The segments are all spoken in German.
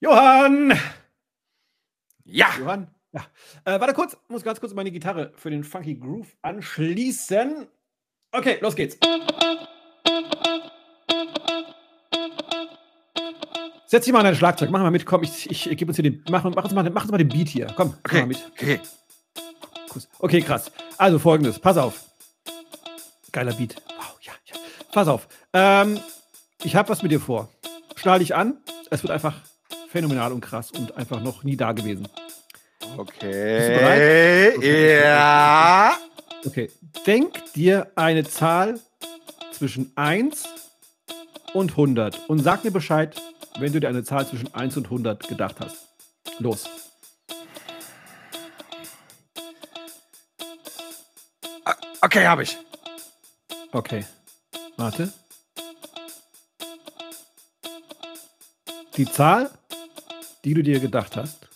Johann! Ja! Johann? Ja. Äh, warte kurz, muss ganz kurz meine Gitarre für den Funky Groove anschließen. Okay, los geht's. Setz dich mal an dein Schlagzeug, mach mal mit, komm, ich, ich, ich gebe uns hier den, mach, mach, uns mal, mach uns mal den Beat hier, komm, mach Okay, mal mit. okay. Okay, krass. Also folgendes, pass auf. Geiler Beat. Wow, ja, ja. Pass auf. Ähm, ich habe was mit dir vor. Schnall dich an. Es wird einfach phänomenal und krass und einfach noch nie da gewesen. Bist du Okay. bereit? Okay, Ja. Okay. Denk dir eine Zahl zwischen 1 und 100 und sag mir Bescheid, wenn du dir eine Zahl zwischen 1 und 100 gedacht hast. Los. Okay, habe ich. Okay. Warte. Die Zahl, die du dir gedacht hast,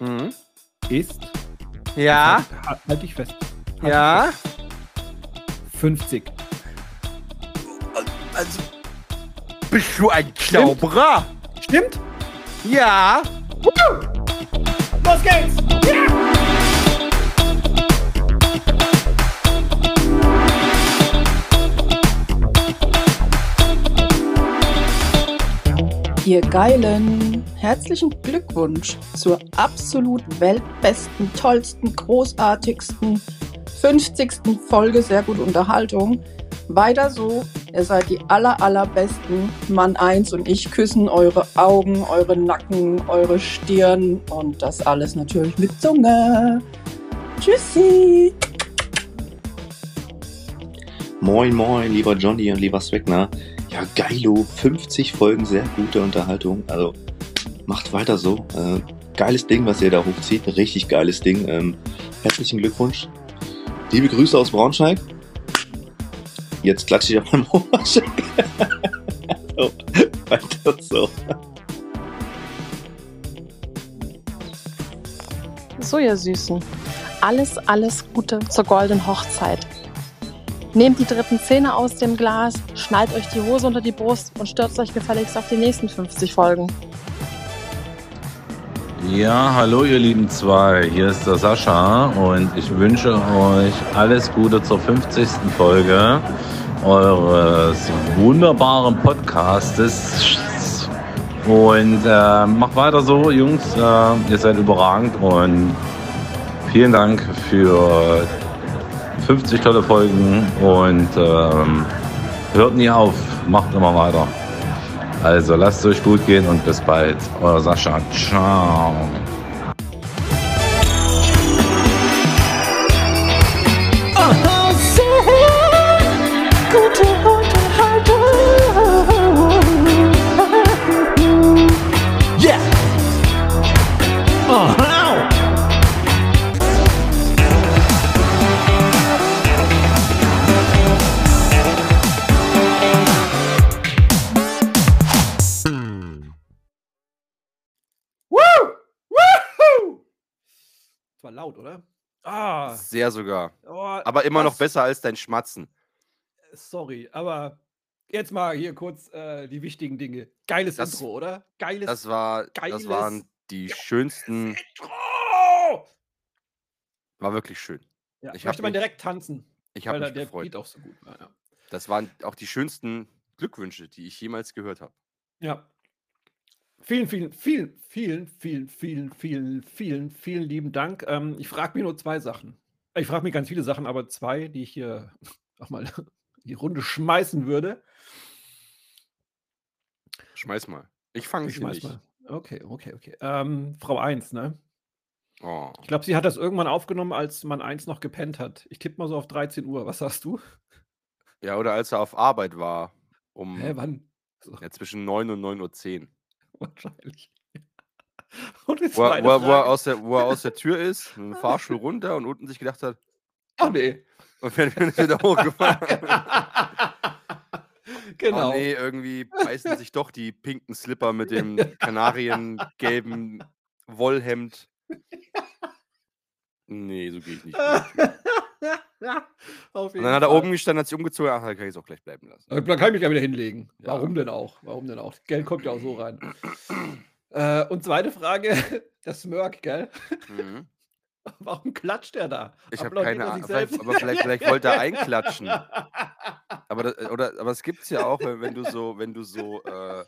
Mhm. ist. Ja. Halt, halt dich fest. Halt Ja. dich fest. 50. Also. Bist du ein Zauberer? Stimmt? Ja. Los geht's! Ihr Geilen, herzlichen Glückwunsch zur absolut weltbesten, tollsten, großartigsten 50. Folge Sehr gut Unterhaltung. Weiter so, ihr seid die aller, allerbesten. Mann 1 und ich küssen eure Augen, eure Nacken, eure Stirn und das alles natürlich mit Zunge. Tschüssi! Moin, moin, lieber Johnny und lieber Swegner. Ja, geilo, 50 Folgen, sehr gute Unterhaltung. Also macht weiter so. Äh, geiles Ding, was ihr da hochzieht. Richtig geiles Ding. Ähm, herzlichen Glückwunsch. Liebe Grüße aus Braunschweig. Jetzt klatsche ich auf meinem Oberschenkel. so, weiter so. So, ihr Süßen. Alles, alles Gute zur goldenen Hochzeit. Nehmt die dritten Zähne aus dem Glas, schnallt euch die Hose unter die Brust und stürzt euch gefälligst auf die nächsten 50 Folgen. Ja, hallo ihr lieben zwei, hier ist der Sascha und ich wünsche euch alles Gute zur 50. Folge eures wunderbaren Podcastes. Und äh, macht weiter so, Jungs, äh, ihr seid überragend und vielen Dank für 50 tolle Folgen und ähm, hört nie auf, macht immer weiter. Also lasst es euch gut gehen und bis bald. Euer Sascha. Ciao. Das war laut, oder? Ah, Sehr sogar. oh, Aber immer noch besser als dein Schmatzen. Sorry, aber jetzt mal hier kurz äh, die wichtigen Dinge. Geiles Das- Intro, oder? Geiles Das war, das geiles- waren die schönsten. Intro! War wirklich schön. Ja, Ich möchte mich- direkt tanzen, Ich habe mich der gefreut. Beat auch so gut war. Ja. Das waren auch die schönsten Glückwünsche, die ich jemals gehört habe. ja. Vielen, vielen, vielen, vielen, vielen, vielen, vielen, vielen, vielen lieben Dank. Ähm, ich frage mich nur zwei Sachen. Ich frage mich ganz viele Sachen, aber zwei, die ich hier auch mal die Runde schmeißen würde. Schmeiß mal. Ich fange Ich schmeiß nicht. mal. Okay, okay, okay. Ähm, Frau 1, ne? Oh. Ich glaube, sie hat das irgendwann aufgenommen, als man 1 noch gepennt hat. Ich tippe mal so auf 13 Uhr. Was sagst du? Ja, oder als er auf Arbeit war. Um Hä, wann? So, ja, zwischen 9 und 9.10 Uhr. Wahrscheinlich. Und die Wo, er- wo, wo, er aus der, wo er aus der Tür ist, mit dem Fahrstuhl runter und unten sich gedacht hat, Ach nee. und wir sind wieder hochgefahren. genau. Oh nee, irgendwie beißen sich doch die pinken Slipper mit dem kanariengelben Wollhemd. Nee, so gehe ich nicht. Und jeden dann hat er Fall. oben gestanden, hat sich umgezogen, ach, da kann ich es auch gleich bleiben lassen. Äh, Da kann ich mich ja wieder hinlegen. Ja. Warum denn auch? Warum denn auch? Geld kommt ja auch so rein. Äh, und zweite Frage, der Smirk, gell? Mhm. Warum klatscht er da? Ich habe keine Ahnung. aber vielleicht, vielleicht wollte er einklatschen. Aber, das, oder, aber es gibt es ja auch, wenn, wenn du so, wenn du so, äh,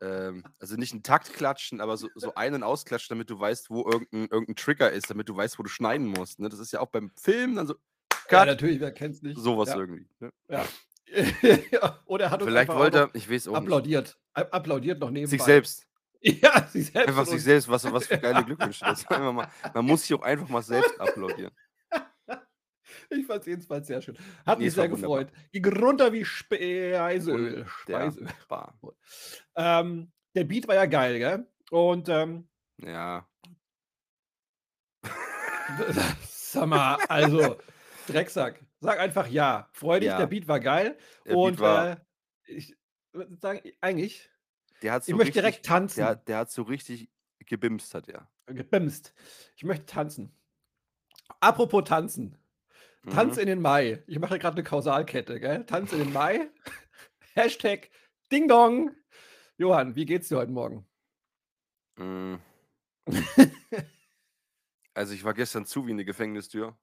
ähm, also nicht einen Takt klatschen, aber so, so ein- und ausklatschen, damit du weißt, wo irgendein, irgendein Trigger ist, damit du weißt, wo du schneiden musst. Ne? Das ist ja auch beim Film dann so, Ja, Cut, natürlich, wer kennt's nicht? sowas ja. irgendwie. Ne? Ja. ja. Oder er hat uns Vielleicht wollte er, ich weiß auch nicht, applaudiert. A- Applaudiert noch nebenbei. sich selbst. Ja, sich selbst. Einfach sich selbst, was, was für geile Glückwünsche. Das ist einfach mal, man muss sich auch einfach mal selbst applaudieren. Ich fand es jedenfalls sehr schön. Hat Nee, mich sehr wunderbar. gefreut. Ging runter wie Speiseöl. Speiseöl. Wunderbar. Ähm, der Beat war ja geil, gell? Und ähm, Ja, sag mal, also, Drecksack, sag einfach ja. Freu dich, Ja. der Beat war geil. Der Beat und war- äh, ich würde sagen, eigentlich, der hat so ich möchte richtig, direkt tanzen. der, der hat so richtig gebimst, hat er. Gebimst. Ich möchte tanzen. Apropos tanzen. Tanz Mhm. in den Mai. Ich mache gerade eine Kausalkette, gell? Tanz in den Mai. Hashtag Ding Dong. Johann, wie geht's dir heute Morgen? Mm. Also ich war gestern zu wie eine Gefängnistür.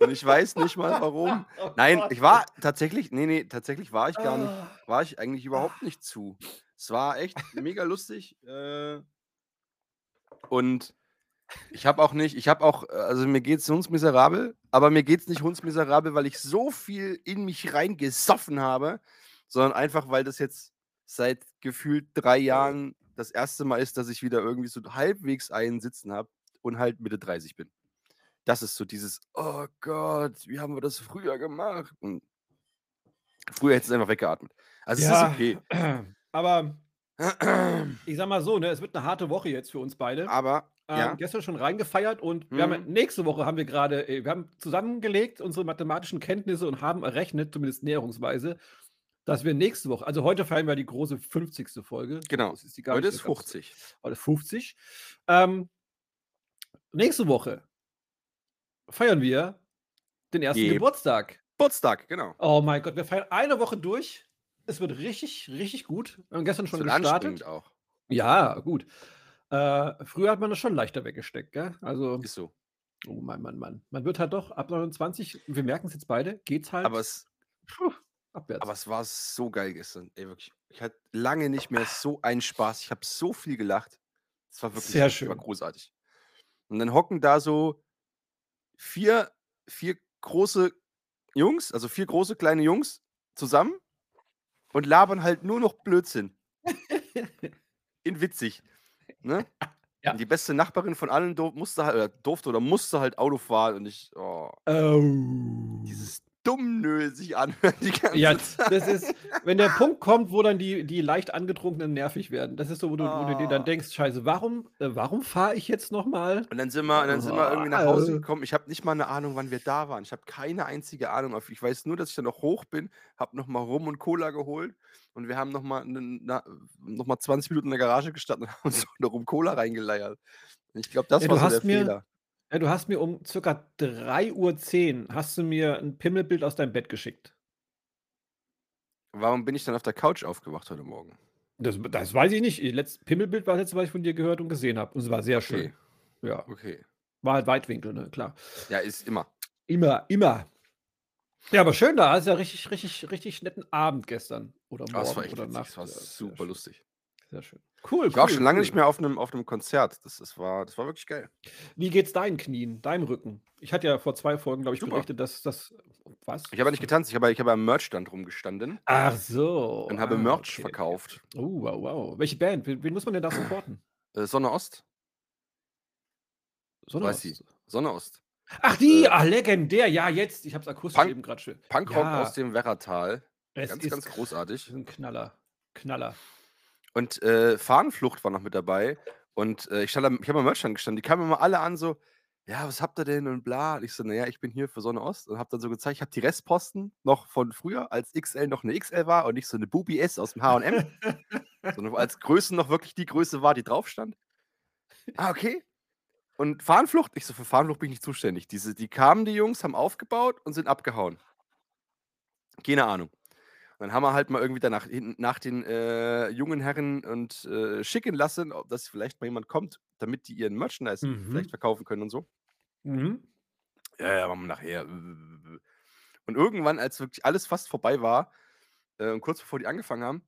Und ich weiß nicht mal warum. Oh Nein, ich war tatsächlich, nee, nee, tatsächlich war ich gar nicht, Ah. war ich eigentlich überhaupt nicht zu. Es war echt mega lustig. Äh, und ich habe auch nicht, ich habe auch, also mir geht's hundsmiserabel, aber mir geht's nicht hundsmiserabel, weil ich so viel in mich reingesoffen habe, sondern einfach, weil das jetzt seit gefühlt drei Jahren das erste Mal ist, dass ich wieder irgendwie so halbwegs einen Sitzen habe und halt Mitte 30 bin. Das ist so dieses, oh Gott, wie haben wir das früher gemacht? Und früher hätte es einfach weggeatmet. Also Ja, es ist okay. aber ich sag mal so, ne, es wird eine harte Woche jetzt für uns beide. Aber, Ähm, ja, Gestern schon reingefeiert und wir haben Mhm. nächste Woche haben wir gerade, äh, wir haben zusammengelegt unsere mathematischen Kenntnisse und haben errechnet, zumindest näherungsweise, dass wir nächste Woche, also heute feiern wir die große 50. Folge. Genau. ist heute ist so ganz- 50. Heute ist 50. Ähm, nächste Woche feiern wir den ersten Je- Geburtstag. Geburtstag, genau. Oh mein Gott, wir feiern eine Woche durch. Es wird richtig, richtig gut. Wir haben gestern schon gestartet. auch. Ja, gut. Äh, früher hat man das schon leichter weggesteckt, gell? Also, Ist so. oh Mann, Mann, Mann. Man wird halt doch ab 29, wir merken es jetzt beide, geht's halt Aber es, puh, abwärts. aber es war so geil gestern. Ey, wirklich. Ich hatte lange nicht mehr so einen Spaß. Ich habe so viel gelacht. Es war wirklich Sehr War schön. großartig. Und dann hocken da so vier, vier große Jungs, also vier große kleine Jungs zusammen und labern halt nur noch Blödsinn. In witzig. Ne? Ja. Die beste Nachbarin von allen dur musste halt, oder durfte oder musste halt Auto fahren und ich, oh, Oh. dieses Dummnö sich anhören die ganze Ja, Zeit. das ist, wenn der Punkt kommt, wo dann die, die leicht angetrunkenen nervig werden. Das ist so, wo du, wo du dir dann Oh. denkst, scheiße, warum, äh, warum fahre ich jetzt nochmal? Und dann sind wir, und dann sind wir irgendwie nach Hause Oh. gekommen. Ich habe nicht mal eine Ahnung, wann wir da waren. Ich habe keine einzige Ahnung. Ich weiß nur, dass ich dann noch hoch bin, habe nochmal Rum und Cola geholt und wir haben nochmal noch mal 20 Minuten in der Garage gestanden und haben uns noch Rum Cola reingeleiert. Ich glaube, das Ja, war so der mir- Fehler. Ja, du hast mir um circa 3.10 Uhr hast du mir ein Pimmelbild aus deinem Bett geschickt. Warum bin ich dann auf der Couch aufgewacht heute Morgen? Das, das weiß ich nicht. Letztes Pimmelbild war das letzte, was ich von dir gehört und gesehen habe. Und es war sehr Okay, schön. Ja, okay. war halt Weitwinkel, ne, klar. Ja, ist immer. Immer, immer. Ja, aber schön da. Hast ja richtig, richtig, richtig netten Abend gestern. Oder morgen Ah, es war echt oder witzig. Nacht. Es war Ja, sehr super schön. lustig. Sehr schön. Cool, Ich war auch cool, schon lange cool. nicht mehr auf einem, auf einem Konzert. Das, das, war, das war wirklich geil. Wie geht's deinen Knien, deinem Rücken? Ich hatte ja vor zwei Folgen, glaube ich, Super. berichtet, dass das. Was? Ich habe nicht getanzt, ich habe, ich habe am Merchstand rumgestanden Ach so. und habe ah, Merch okay, verkauft. Oh, wow, wow. Welche Band? Wen, wen muss man denn da supporten? Äh, Sonne Ost. Sonne Weiß sie. Ost. Sonne Ost. Ach, die, Äh, ah, legendär. Ja, jetzt. Ich habe es akustisch Punk- eben gerade schön. Punkrock Ja. aus dem Werratal. Es Ganz, ganz großartig. ein Knaller. Knaller. Und äh, Fahnenflucht war noch mit dabei. Und äh, ich, stand ich habe am Merchstand gestanden. Die kamen immer alle an so, ja, was habt ihr denn und bla. Und ich so, naja, ich bin hier für Sonne Ost. Und habe dann so gezeigt, ich habe die Restposten noch von früher, als XL noch eine XL war und nicht so eine Bubi S aus dem H&M. sondern als Größe noch wirklich die Größe war, die drauf stand. Ah, okay. Und Fahnenflucht, ich so, für Fahnenflucht bin ich nicht zuständig. Diese, die kamen, die Jungs, haben aufgebaut und sind abgehauen. Keine Ahnung. Dann haben wir halt mal irgendwie danach nach den äh, jungen Herren und äh, schicken lassen, ob das vielleicht mal jemand kommt, damit die ihren Merchandise Mhm. vielleicht verkaufen können und so. Mhm. Ja, ja, machen wir nachher. Und irgendwann, als wirklich alles fast vorbei war, äh, und kurz bevor die angefangen haben,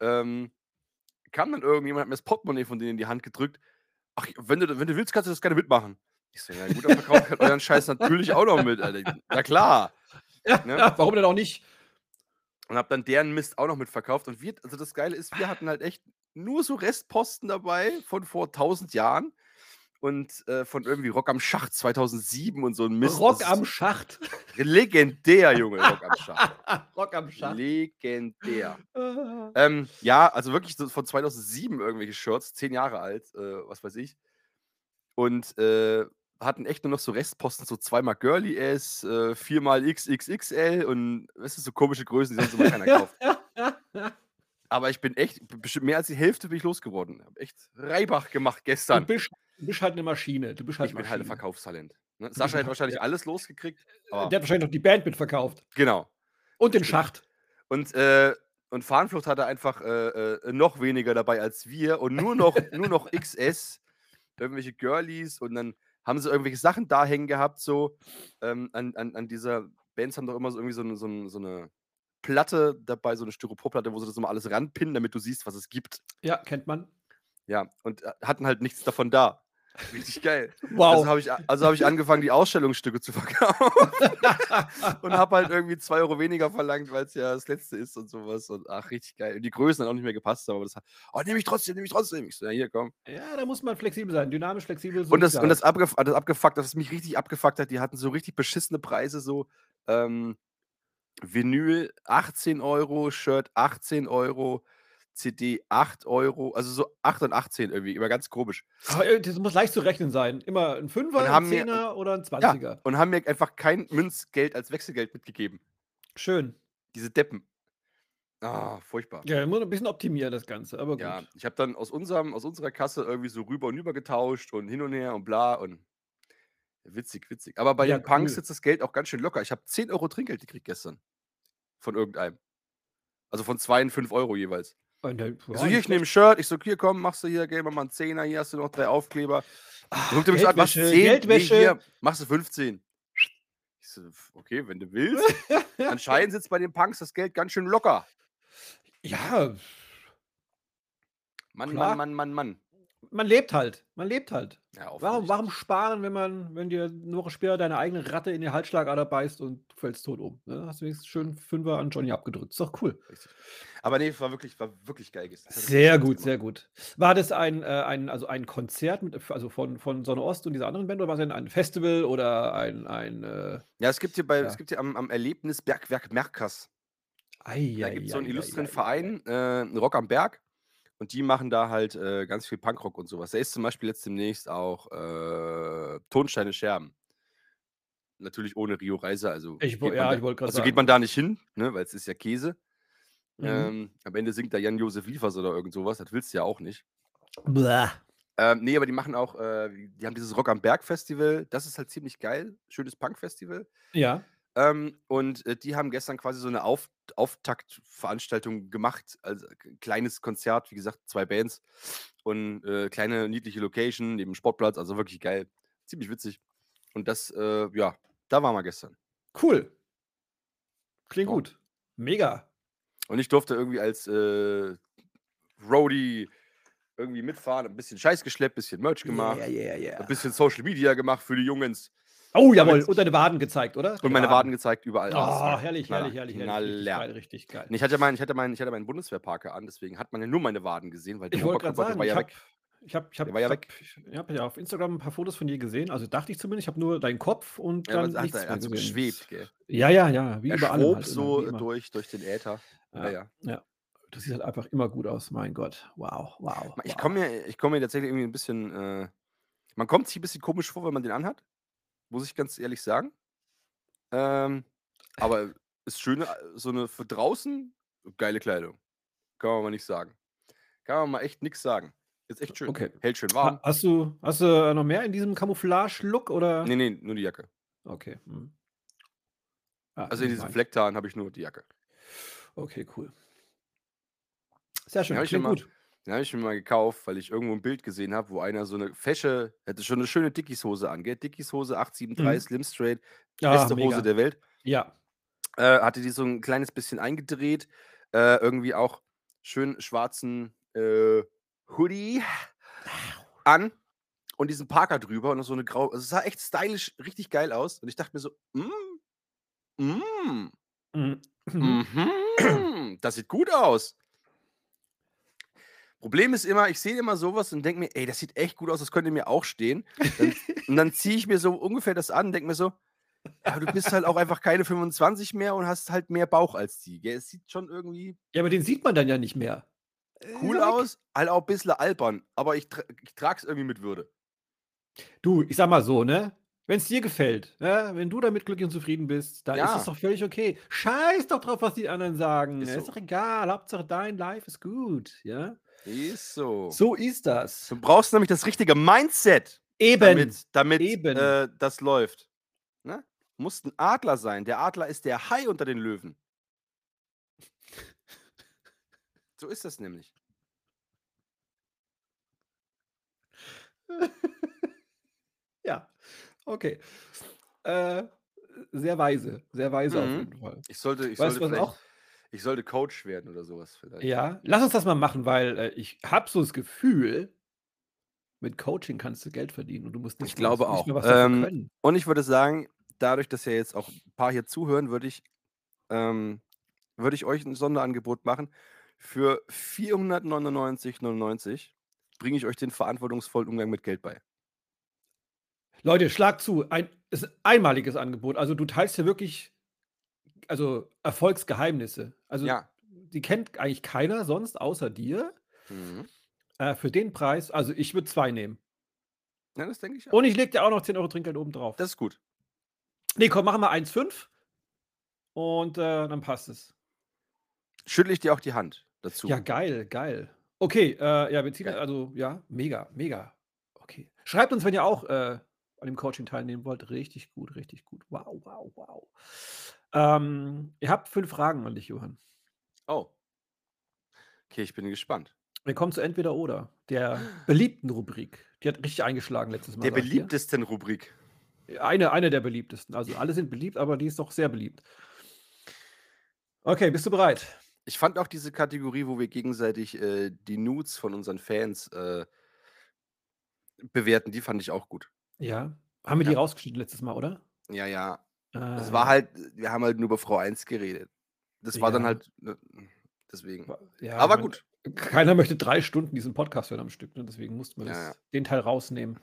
ähm, kam dann irgendjemand, hat mir das Portemonnaie von denen in die Hand gedrückt. Ach, wenn du, wenn du willst, kannst du das gerne mitmachen. Ich so, ja gut, dann verkauft halt euren Scheiß natürlich auch noch mit, Alter. Na klar. Ja, Ne? ja, warum denn auch nicht? Und hab dann deren Mist auch noch mitverkauft. Und wir, also das Geile ist, wir hatten halt echt nur so Restposten dabei von vor 1000 Jahren. Und äh, von irgendwie Rock am Schacht 2007 und so ein Mist. Rock am Schacht. Legendär, Junge, Rock am Schacht. Rock am Schacht. Legendär. Ah. Ähm, ja, also wirklich so von 2007 irgendwelche Shirts, zehn Jahre alt, äh, was weiß ich. Und äh, hatten echt nur noch so Restposten, so zweimal Girly S, äh, viermal XXXL und weißt du, so komische Größen, die sonst immer keiner kauft. Aber ich bin echt, bestimmt mehr als die Hälfte bin ich losgeworden. Hab echt Reibach gemacht Du gestern. bist, du bist halt eine Maschine. Du bist halt Ich bin halt ein. Verkaufstalent. Ne? Sascha hat wahrscheinlich ja. alles losgekriegt. Aber Der hat wahrscheinlich noch die Band mitverkauft. genau. Und den. Schacht. Und, äh, und Fahnenflucht hatte einfach äh, äh, noch weniger dabei als wir und nur noch, nur noch XS, irgendwelche Girlies und dann haben sie irgendwelche Sachen da hängen gehabt, so ähm, an, an, an dieser Bands haben doch immer so irgendwie so eine, so, eine, so eine Platte dabei, so eine Styroporplatte, wo sie das immer alles ranpinnen, damit du siehst, was es gibt. Ja, kennt man. Ja, und äh, hatten halt nichts davon da. Richtig geil. Wow. Also habe ich, also hab ich angefangen, die Ausstellungsstücke zu verkaufen und habe halt irgendwie zwei Euro weniger verlangt, weil es ja das letzte ist und sowas. Und ach, richtig geil. Und die Größen dann auch nicht mehr gepasst haben, aber das hat, oh, nehme ich trotzdem, nehme ich trotzdem. Ich so, ja, hier, komm. ja, da muss man flexibel sein. Dynamisch, flexibel. so Und das, und halt. das, abgef das abgefuckt, das mich richtig abgefuckt hat, die hatten so richtig beschissene Preise, so ähm, Vinyl 18 Euro, Shirt 18 Euro, CD 8 Euro, also so 8 und 18 irgendwie, immer ganz komisch. Aber äh, das muss leicht zu rechnen sein. Immer ein Fünfer, ein haben mir- Zehner oder ein Ja, Zwanziger. und haben mir einfach kein Münzgeld als Wechselgeld mitgegeben. Schön. Diese Deppen. Ah, furchtbar. Ja, muss ein bisschen optimieren, das Ganze. Aber gut. Ja, ich habe dann aus, unserem, aus unserer Kasse irgendwie so rüber und über getauscht und hin und her und bla und witzig, witzig. Aber bei Ja, den Punks cool. sitzt das Geld auch ganz schön locker. Ich habe 10 Euro Trinkgeld gekriegt gestern. Von irgendeinem. Also von 2 und 5 Euro jeweils. Und der- Ich ja, so, hier, ich nehme ein Shirt. Ich so, hier, komm, machst du hier, geh mal einen Zehner, hier hast du noch drei Aufkleber. Er mich so an, Geldwäsche, 10? Geldwäsche. Nee, hier, machst du 15. Ich so, okay, wenn du willst. Anscheinend sitzt bei den Punks das Geld ganz schön locker. Ja, Mann, Klar. Mann, Mann, Mann, Mann. Man lebt halt. Man lebt halt. Ja, Warum, warum sparen, wenn man, wenn dir eine Woche später deine eigene Ratte in die Halsschlagader beißt und du fällst tot um? Ne? Hast du wenigstens schön Fünfer an Johnny abgedrückt. Ist doch cool. Richtig. Aber nee, es war wirklich, war wirklich geil. gestern. Sehr gut, sehr gut. War das ein, äh, ein, also ein Konzert mit, also von, von Sonne Ost und dieser anderen Band oder war es ein, ein Festival oder ein, ein äh, Ja, es gibt hier bei, Ja. es gibt hier am, am Erlebnis Bergwerk Merkers. ei, Da gibt es so einen ei, ei, illustren ei, ei, Verein, äh, Rock am Berg. Und die machen da halt äh, ganz viel Punkrock und sowas. Da ist zum Beispiel jetzt demnächst auch äh, Tonsteine Scherben. Natürlich ohne Rio Reiser. Also, Ich geht ja, man da, also geht sagen. man da nicht hin, ne, weil es ist ja Käse. Mhm. Ähm, am Ende singt da Jan-Josef Liefers oder irgend sowas. Das willst du ja auch nicht. Blah. Ähm, nee, aber die machen auch, äh, die haben dieses Rock am Berg Festival. Das ist halt ziemlich geil. Schönes Punk-Festival. Ja. Ähm, und äh, die haben gestern quasi so eine Auf Auftaktveranstaltung gemacht. Also ein kleines Konzert, wie gesagt, zwei Bands und äh, kleine niedliche Location neben dem Sportplatz. Also wirklich geil. Ziemlich witzig. Und das, äh, ja, da waren wir gestern. Cool. Klingt Ja. gut. Mega. Und ich durfte irgendwie als äh, Roadie irgendwie mitfahren, ein bisschen Scheiß geschleppt, ein bisschen Merch gemacht, Yeah, yeah, yeah. ein bisschen Social Media gemacht für die Jungens Oh, jawohl. Und deine Waden gezeigt, oder? und meine Waden gezeigt überall. Oh, es war herrlich, knaller, herrlich, herrlich, herrlich. Richtig knaller. geil, richtig geil. Ich hatte, mein, ich, hatte mein, ich hatte meinen Bundeswehrparker an, deswegen hat man ja nur meine Waden gesehen, weil der Ich wollte gerade Oberkörper, sagen, war ich ja habe weg. ich hab, ich hab, ja ich hab, weg. ich hab ja auf Instagram ein paar Fotos von dir gesehen. Also dachte ich zumindest, ich habe nur deinen Kopf und Ja, dann nichts hat, er mehr geschwebt, gell? Ja, ja, ja. Wie Er über allem schwob halt so immer. durch, durch den Äther. Ja, ja. ja. Das sieht halt einfach immer gut aus. Mein Gott. Wow, wow. Ich wow. komme mir, ich komm mir tatsächlich irgendwie ein bisschen. Äh, man kommt sich ein bisschen komisch vor, wenn man den anhat. Muss ich ganz ehrlich sagen. Ähm, aber ist schön, äh, so eine für draußen geile Kleidung. Kann man mal nicht sagen. Kann man mal echt nichts sagen. Ist echt schön. Okay. Hält schön warm. Ha, hast du, hast du äh, noch mehr in diesem Camouflage-Look oder? Nee, nee, nur die Jacke. Okay. Hm. Ja, Also in diesem. Flecktarn habe ich nur die Jacke. Okay, cool. Sehr schön, klingt immer- gut. Den habe ich mir mal gekauft, weil ich irgendwo ein Bild gesehen habe, wo einer so eine fesche, hätte schon eine schöne Dickies-Hose an, gell? Dickies-Hose 873, Slim Straight, Ah, beste mega. Hose der Welt. Ja. Äh, hatte die so ein kleines bisschen eingedreht, äh, irgendwie auch schön schwarzen äh, Hoodie an und diesen Parker drüber und so eine grau, also es sah echt stylisch richtig geil aus und ich dachte mir so, mm, mm, Mhm. Mhm, das sieht gut aus. Problem ist immer, ich sehe immer sowas und denke mir, ey, das sieht echt gut aus, das könnte mir auch stehen. Dann, und dann ziehe ich mir so ungefähr das an und denke mir so, ja, du bist halt auch einfach keine 25 mehr und hast halt mehr Bauch als die. Gell? Es sieht schon irgendwie Ja, aber den sieht man dann ja nicht mehr. Äh, cool weg. aus, halt auch ein bisschen albern, aber ich, tra ich trage es irgendwie mit Würde. Du, ich sag mal so, ne? Wenn es dir gefällt, ja, wenn du damit glücklich und zufrieden bist, dann ist Ja. es doch völlig okay. Scheiß doch drauf, was die anderen sagen. Ist Ist, so. doch egal. Hauptsache dein Life ist gut, ja? Ist so. So ist das. Du brauchst nämlich das richtige Mindset, Eben. damit, damit Eben. Äh, das läuft. Ne? Muss ein Adler sein. Der Adler ist der Hai unter den Löwen. So ist das nämlich. Ja, okay. Äh, sehr weise, sehr weise auf Mhm. jeden Fall. Ich sollte, ich Weißt sollte was auch? Ich sollte Coach werden oder sowas vielleicht. Ja, lass uns das mal machen, weil äh, ich habe so das Gefühl, mit Coaching kannst du Geld verdienen und du musst nicht, Ich glaube auch. mehr was Ähm, können. Und ich würde sagen, dadurch, dass ja jetzt auch ein paar hier zuhören, würde ich, ähm, würde ich euch ein Sonderangebot machen. Für 499,99 bringe ich euch den verantwortungsvollen Umgang mit Geld bei. Leute, schlag zu. Ein ist ein einmaliges Angebot. Also du teilst ja wirklich also Erfolgsgeheimnisse. Also Ja. die kennt eigentlich keiner sonst außer dir. Mhm. Äh, für den Preis, also ich würde zwei nehmen. Ja, das denke ich auch. Und ich leg dir auch noch 10 Euro Trinkgeld oben drauf. Das ist gut. Nee, komm, machen wir 1,5 und äh, dann passt es. Schüttle ich dir auch die Hand dazu. Ja, geil, geil. Okay, äh, ja, wir ziehen, Geil. also ja, mega, mega. Okay. Schreibt uns, wenn ihr auch äh, an dem Coaching teilnehmen wollt. Richtig gut, richtig gut. Wow, wow, wow. Ähm, ihr habt fünf Fragen an dich, Johann. Oh. Okay, ich bin gespannt. Wir kommen zu entweder oder der beliebten Rubrik. Die hat richtig eingeschlagen letztes Mal. Der ich beliebtesten Rubrik. Eine, eine der beliebtesten. Also alle sind beliebt, aber die ist doch sehr beliebt. Okay, bist du bereit? Ich fand auch diese Kategorie, wo wir gegenseitig äh, die Nudes von unseren Fans äh, bewerten, die fand ich auch gut. Ja. Haben wir die Ja. rausgeschnitten letztes Mal, oder? Ja, ja. Es Ah, war halt, wir haben halt nur über Frau 1 geredet. Das war dann Ja. halt, ne, deswegen. ja, Aber gut. Keiner möchte drei Stunden diesen Podcast hören am Stück, ne? deswegen mussten wir Ja, das, den Teil rausnehmen.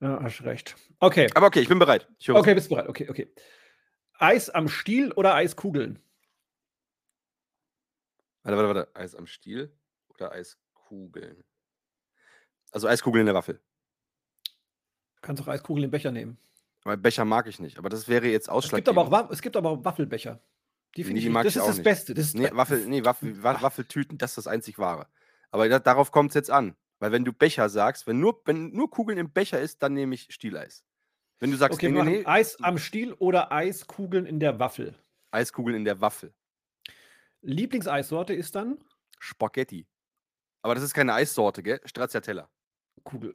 Ja, hast recht. Okay, Aber okay, ich bin bereit. Ich okay, bist du bereit? Okay, okay. Eis am Stiel oder Eiskugeln? Warte, warte, warte. Eis am Stiel oder Eiskugeln? Also Eiskugeln in der Waffel. Du kannst auch Eiskugeln im Becher nehmen. Aber Becher mag ich nicht. Aber das wäre jetzt Es gibt, aber auch, ausschlaggebend. Es gibt aber auch Waffelbecher. Die finde Nee, ich, mag das ich ist auch das nicht. Beste. Das ist Nee, Waffel, nee, Waffel, Wa- Waffeltüten, das ist das einzig wahre. Aber da, darauf kommt es jetzt an. Weil wenn du Becher sagst, wenn nur, wenn nur Kugeln im Becher ist, dann nehme ich Stieleis. Wenn du sagst, Okay, nee, nee, Eis am Stiel oder Eiskugeln in der Waffel. Eiskugeln in der Waffel. Lieblingseissorte ist dann Spaghetti. Aber das ist keine Eissorte, gell? Stracciatella. Kugel.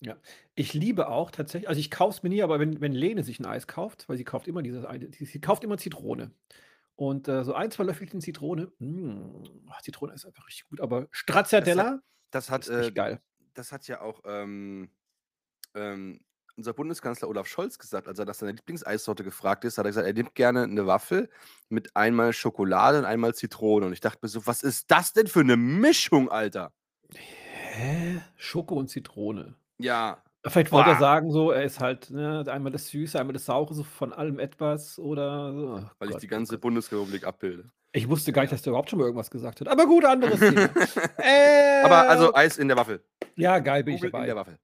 Ja. Ich liebe auch tatsächlich, also ich kaufe es mir nie, aber wenn, wenn Lene sich ein Eis kauft, weil sie kauft immer dieses eine, sie, sie kauft immer Zitrone. Und äh, so ein, zwei Löffelchen Zitrone, mh, ach, Zitrone ist einfach richtig gut, aber Stracciatella Das hat, ist echt äh, geil. das hat ja auch ähm, ähm, unser Bundeskanzler Olaf Scholz gesagt, als er nach seiner Lieblingseissorte gefragt ist, hat er gesagt, er nimmt gerne eine Waffel mit einmal Schokolade und einmal Zitrone. Und ich dachte mir so, was ist das denn für eine Mischung, Alter? Hä? Schoko und Zitrone. Ja, Vielleicht wollte er sagen, so, er ist halt ne, einmal das Süße, einmal das Saure, so von allem etwas oder so. Oh weil ich Gott, die oh ganze. Bundesrepublik abbilde. Ich wusste gar nicht, dass der überhaupt schon mal irgendwas gesagt hat. Aber gut, anderes Thema. äh, Aber also Eis in der Waffel. Ja, geil, bin ich Kugel in der dabei. Waffel.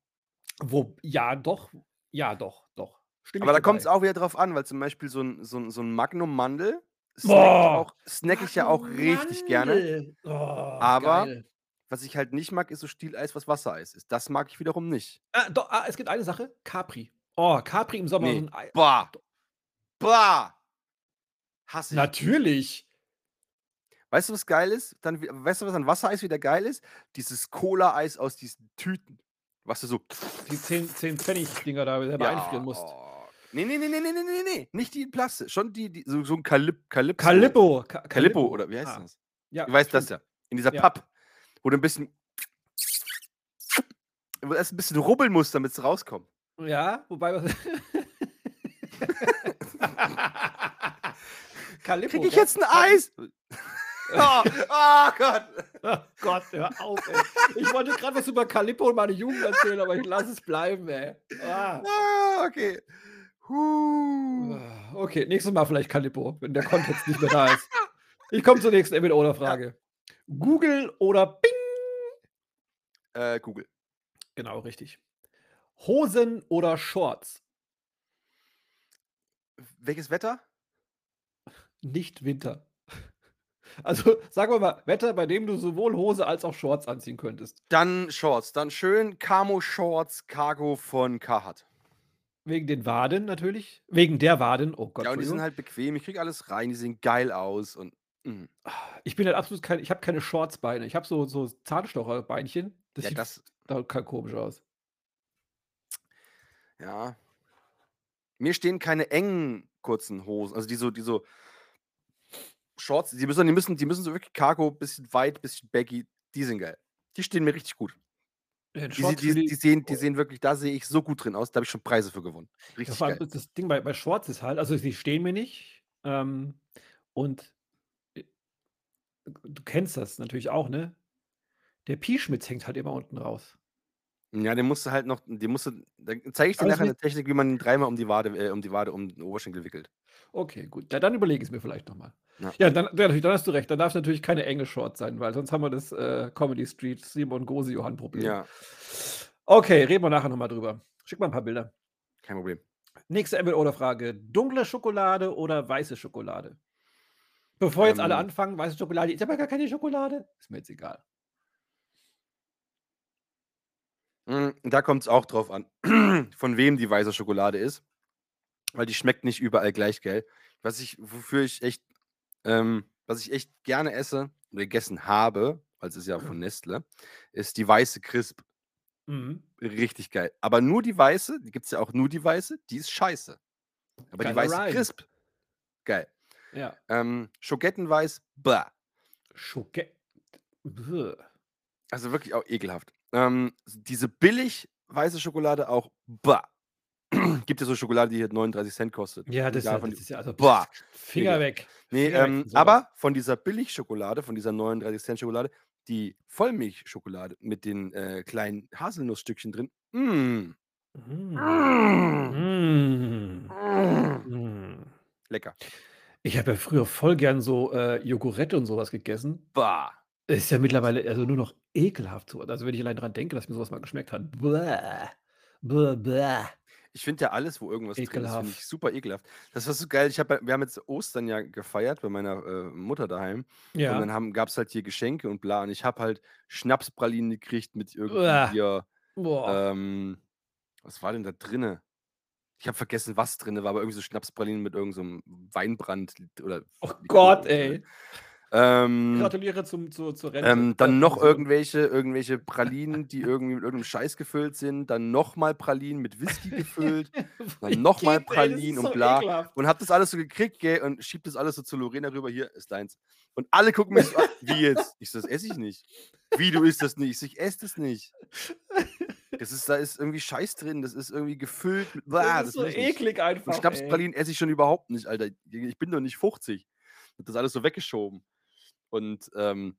Wo, ja, doch. Ja, doch, doch. Stimme Aber ich da kommt es dabei. auch wieder drauf an, weil zum Beispiel so ein, so ein, so ein Magnum Mandel snack ich, auch, snack ich ja auch richtig gerne. Mandel. Oh, Aber- geil. Was ich halt nicht mag, ist so Stieleis, was Wassereis ist. Das mag ich wiederum nicht. Ah, doch, ah, es gibt eine Sache: Capri. Oh, Capri im Sommer. Nee. so ein Ei- Bah! Bah! Hasse ich. Natürlich. Weißt du, was geil ist? Dann, weißt du, was an Wassereis wieder geil ist? Dieses Cola-Eis aus diesen Tüten. Was du so. Die 10, 10 Pfennig-Dinger da selber einfrieren musst. oh. Nee, nee, nee, nee, nee, nee, nee. Nicht die in Plastik. Schon die, die so, so ein Kalip, Calypso. Calippo. Ka- Calippo, oder wie heißt Ah, das? Ja, Du weißt das ja. In dieser Ja. Papp. Wo du ein bisschen. Wo du erst ein bisschen rubbeln musst, damit es rauskommt. Ja, wobei. Calippo. Krieg ich jetzt ein Eis? oh, oh Gott. Oh Gott, hör auf, ey. Ich wollte gerade was über Calippo und meine Jugend erzählen, aber ich lasse es bleiben, ey. Ah. Ah, okay. Huh. Okay, nächstes Mal vielleicht Calippo, wenn der Kontext nicht mehr da ist. Ich komme zur nächsten Entweder-Oder-Frage. Google oder Bing? Äh, Google. Genau, richtig. Hosen oder Shorts? Welches Wetter? Nicht Winter. Also sagen wir mal, Wetter, bei dem du sowohl Hose als auch Shorts anziehen könntest. Dann Shorts. Dann schön Camo-Shorts, Cargo von Carhartt. Wegen den Waden natürlich. Wegen der Waden. Oh Gott. Ja, und die sind halt bequem. Ich krieg alles rein. Die sehen geil aus. Und mm. ich bin halt absolut kein, ich habe keine Shortsbeine. Ich habe so, so Zahnstocherbeinchen. Das ja, sieht das, da kann komisch aus. ja. Mir stehen keine engen kurzen Hosen. Also die so, die so Shorts, die müssen, die müssen, die müssen so wirklich Cargo, bisschen weit, bisschen baggy. Die sind geil. Die stehen mir richtig gut. Ja, Die, die, die, die, sehen, die sehen wirklich, da sehe ich so gut drin aus. Da habe ich schon Preise für gewonnen. Ja, Richtig allem geil. das Ding bei, bei Shorts ist halt, also sie stehen mir nicht. Ähm, und du kennst das natürlich auch, ne? Der Pi-Schmitz hängt halt immer unten raus. Ja, den musst du halt noch, den musst du, da zeige ich dir Alles nachher eine Technik, wie man ihn dreimal um die Wade, äh, um die Wade, um den Oberschenkel wickelt. Okay, gut. Ja, dann überlege ich es mir vielleicht nochmal. Ja. Ja, dann, natürlich, dann hast du recht. Dann darf es natürlich keine enge Shorts sein, weil sonst haben wir das äh, Comedy Street Simon Gosi Johann Problem. Ja, Okay, reden wir nachher nochmal drüber. Schick mal ein paar Bilder. kein Problem. Nächste Entweder-Oder-Frage. Dunkle Schokolade oder weiße Schokolade? Bevor jetzt alle Ähm. anfangen, weiße Schokolade, ist aber gar keine Schokolade. Ist mir jetzt egal. Mm, Da kommt es auch drauf an, von wem die weiße Schokolade ist. Weil die schmeckt nicht überall gleich, gell? Was ich, wofür ich echt, ähm, was ich echt gerne esse oder gegessen habe, weil es ist ja von Nestle, ist die weiße Crisp. Mhm. Richtig geil. Aber nur die weiße, die gibt es ja auch nur die weiße, die ist scheiße. Aber die Geiler weiße Rhyme. Crisp, geil. Ja. Ähm, Schogettenweiß, blah. Bäh. Also wirklich auch ekelhaft. Ähm, diese billig weiße Schokolade auch, bah. Gibt ja so Schokolade, die hier 39 Cent kostet. Ja, das, ist ja, das ist ja also. Boah. Finger weg. Nee, Finger weg ähm, sowas. aber von dieser Billigschokolade, von dieser 39 Cent Schokolade, die Vollmilchschokolade mit den äh, kleinen Haselnussstückchen drin, mm, Mm. mm, Mm. Mm. lecker. Ich habe ja früher voll gern so äh, Jogurette und sowas gegessen. Bah. Ist ja mittlerweile also nur noch ekelhaft so. Also wenn ich allein dran denke, dass mir sowas mal geschmeckt hat. Bäh. Bäh, bäh. Ich finde ja alles, wo irgendwas drin ist, finde Ekelhaft. ich super ekelhaft. Das war so geil. Ich hab, wir haben jetzt Ostern ja gefeiert bei meiner äh, Mutter daheim. Und Ja. dann gab es halt hier Geschenke und bla. Und ich habe halt Schnapspralinen gekriegt mit irgendwie hier. Ähm, was war denn da drinne? Ich habe vergessen, was drinne war, aber irgendwie so Schnapspralinen mit irgendeinem Weinbrand oder. oh Gott, so, ey. ne? Ähm, Gratuliere zum, zu, zur Rente. ähm, dann noch irgendwelche, irgendwelche Pralinen, die irgendwie mit irgendeinem Scheiß gefüllt sind. Dann nochmal Pralinen mit Whisky gefüllt. Wie noch mal geht, ey, das ist Pralinen und so bla. ekelhaft. und hab das alles so gekriegt, gell, und schieb das alles so zu Lorena rüber, hier ist deins. Und alle gucken mich so an, wie jetzt? Ich so, das esse ich nicht. Wie, du isst das nicht? Ich so, ich esse das nicht. Das ist, da ist irgendwie Scheiß drin, das ist irgendwie gefüllt mit, blah, das ist so will ich nicht. eklig einfach. Und. Schnapspralinen esse ich schon überhaupt nicht, Alter. Ich bin doch nicht 50. Hab das alles so weggeschoben. Und, ähm,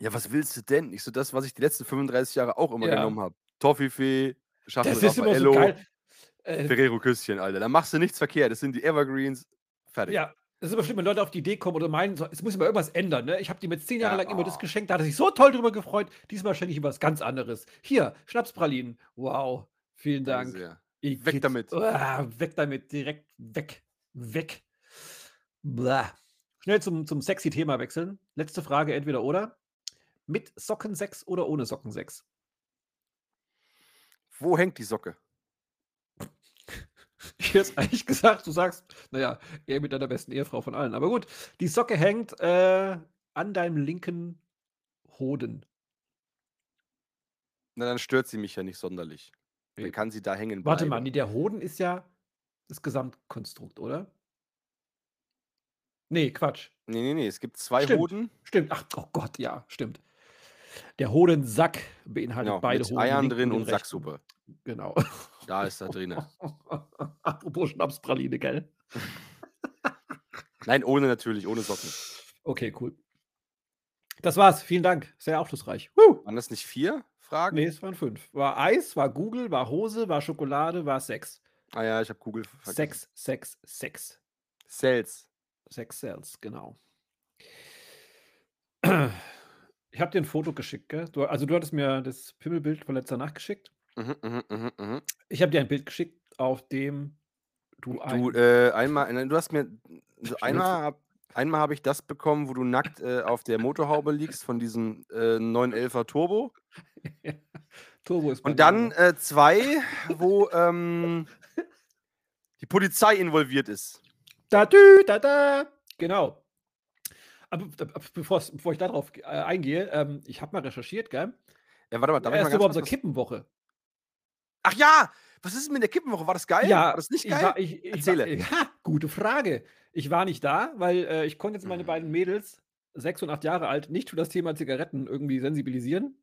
ja, was willst du denn? Ich so, das, was ich die letzten 35 Jahre auch immer Ja. genommen habe. Toffifee, Schachtel Das ist immer so geil. Äh, Ferrero Küsschen, Alter. Da machst du nichts verkehrt. Das sind die Evergreens. Fertig. ja, das ist immer schlimm, wenn Leute auf die Idee kommen oder meinen, so, es muss immer irgendwas ändern. Ne? Ich habe die mit zehn Jahre Ja, lang immer das oh. geschenkt, da hat er sich so toll drüber gefreut. Diesmal schenke ich ihm was ganz anderes. Hier, Schnapspralinen. Wow, vielen Dank. Ich Weg damit. Ah, weg damit, direkt weg. Weg. Blah. Schnell zum, zum sexy Thema wechseln. Letzte Frage, entweder oder. Mit Sockensex oder ohne Sockensex? Wo hängt die Socke? Ich hätte eigentlich gesagt, du sagst, naja, eher mit deiner besten Ehefrau von allen. Aber gut, die Socke hängt äh, an deinem linken Hoden. Na, dann stört sie mich ja nicht sonderlich. Dann Eben. kann sie da hängen Warte bleiben. mal, nee, der Hoden ist ja das Gesamtkonstrukt, oder? Nee, Quatsch. Nee, nee, nee, es gibt zwei Stimmt. Hoden. Stimmt. Ach, oh Gott, ja, stimmt. Der Hodensack beinhaltet Genau, beide mit Hoden. Eiern drin und rechten. Sacksuppe. Genau. Da ist er drin. Apropos Schnapspraline, gell? Nein, ohne natürlich, ohne Socken. Okay, cool. Das war's. Vielen Dank. Sehr aufschlussreich. Woo! Waren das nicht vier Fragen? Nee, es waren fünf. War Eis, war Google, war Hose, war Schokolade, war Sex. Ah ja, ich habe Google vergessen. Sex, Sex, Sex. Cells. Sex Cells, genau. Ich habe dir ein Foto geschickt, gell? Du, also du hattest mir das Pimmelbild von letzter Nacht geschickt. Mhm, mhm, mhm, mhm. Ich habe dir ein Bild geschickt, auf dem du ein... Du, äh, einmal, nein, du hast mir, so Schnitzel. einmal, hab- einmal habe ich das bekommen, wo du nackt äh, auf der Motorhaube liegst von diesem äh, 911er Turbo. Turbo ist Und dann äh, zwei, wo ähm, die Polizei involviert ist. Da, dü, da, da. Genau. Aber bevor ich darauf äh, eingehe, ähm, ich habe mal recherchiert, gell? Ja, warte mal, darf ich mal ganz kurz was- Kippenwoche. Ach ja, was ist denn mit der Kippenwoche? War das geil? War das nicht ich geil? War, ich, ich Erzähle. War, ja, gute Frage. Ich war nicht da, weil äh, ich konnte jetzt meine beiden Mädels, sechs und acht Jahre alt, nicht für das Thema Zigaretten irgendwie sensibilisieren.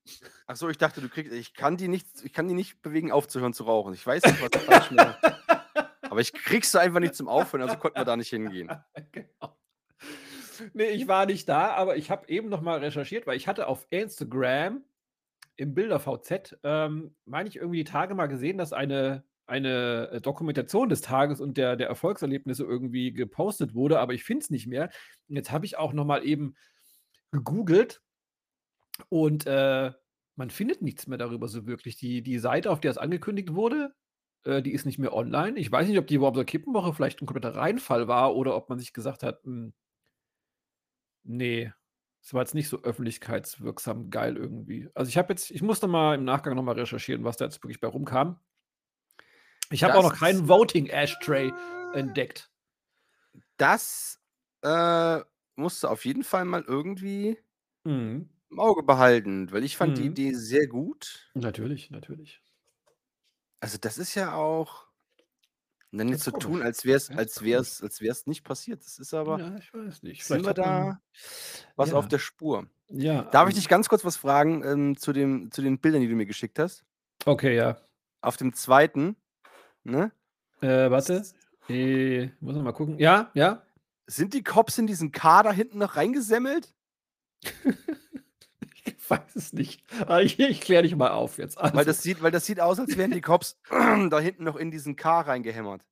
Ach so, ich dachte, du kriegst, ich kann die nicht, ich kann die nicht bewegen, aufzuhören zu rauchen. Ich weiß nicht, was da falsch mir- Aber ich kriegst du einfach nicht zum Aufhören, also konnten wir da nicht hingehen. genau. Nee, ich war nicht da, aber ich habe eben noch mal recherchiert, weil ich hatte auf Instagram im Bilder VZ, ähm, meine ich irgendwie die Tage mal gesehen, dass eine, eine äh, Dokumentation des Tages und der, der Erfolgserlebnisse irgendwie gepostet wurde, aber ich finde es nicht mehr. Jetzt habe ich auch noch mal eben gegoogelt und äh, man findet nichts mehr darüber so wirklich. Die, die Seite, auf der es angekündigt wurde, äh, die ist nicht mehr online. Ich weiß nicht, ob die Wormser Kippenwoche vielleicht ein kompletter Reinfall war oder ob man sich gesagt hat, hm, nee, es war jetzt nicht so öffentlichkeitswirksam geil irgendwie. Also ich habe jetzt, ich musste mal im Nachgang nochmal recherchieren, was da jetzt wirklich bei rumkam. Ich habe auch noch keinen ist- Voting Ashtray entdeckt. Das äh, musst du auf jeden Fall mal irgendwie Mhm. im Auge behalten, weil ich fand die Mhm. Idee sehr gut. Natürlich, natürlich. Also das ist ja auch. Und dann jetzt so tun, als wäre es, als wär's, als wär's nicht passiert. Das ist aber. ja, ich weiß nicht. sind wir da was ja, auf der Spur. Ja. Darf ich ähm, dich ganz kurz was fragen ähm, zu, dem, zu den Bildern, die du mir geschickt hast? Okay, ja. Auf dem zweiten, ne? Äh, warte. Äh, muss noch mal gucken. Ja, ja. Sind die Cops in diesen Kader hinten noch reingesemmelt? Weiß es nicht. Ich, ich kläre dich mal auf jetzt. Also, Weil das sieht, weil das sieht aus, als wären die Cops da hinten noch in diesen Car reingehämmert.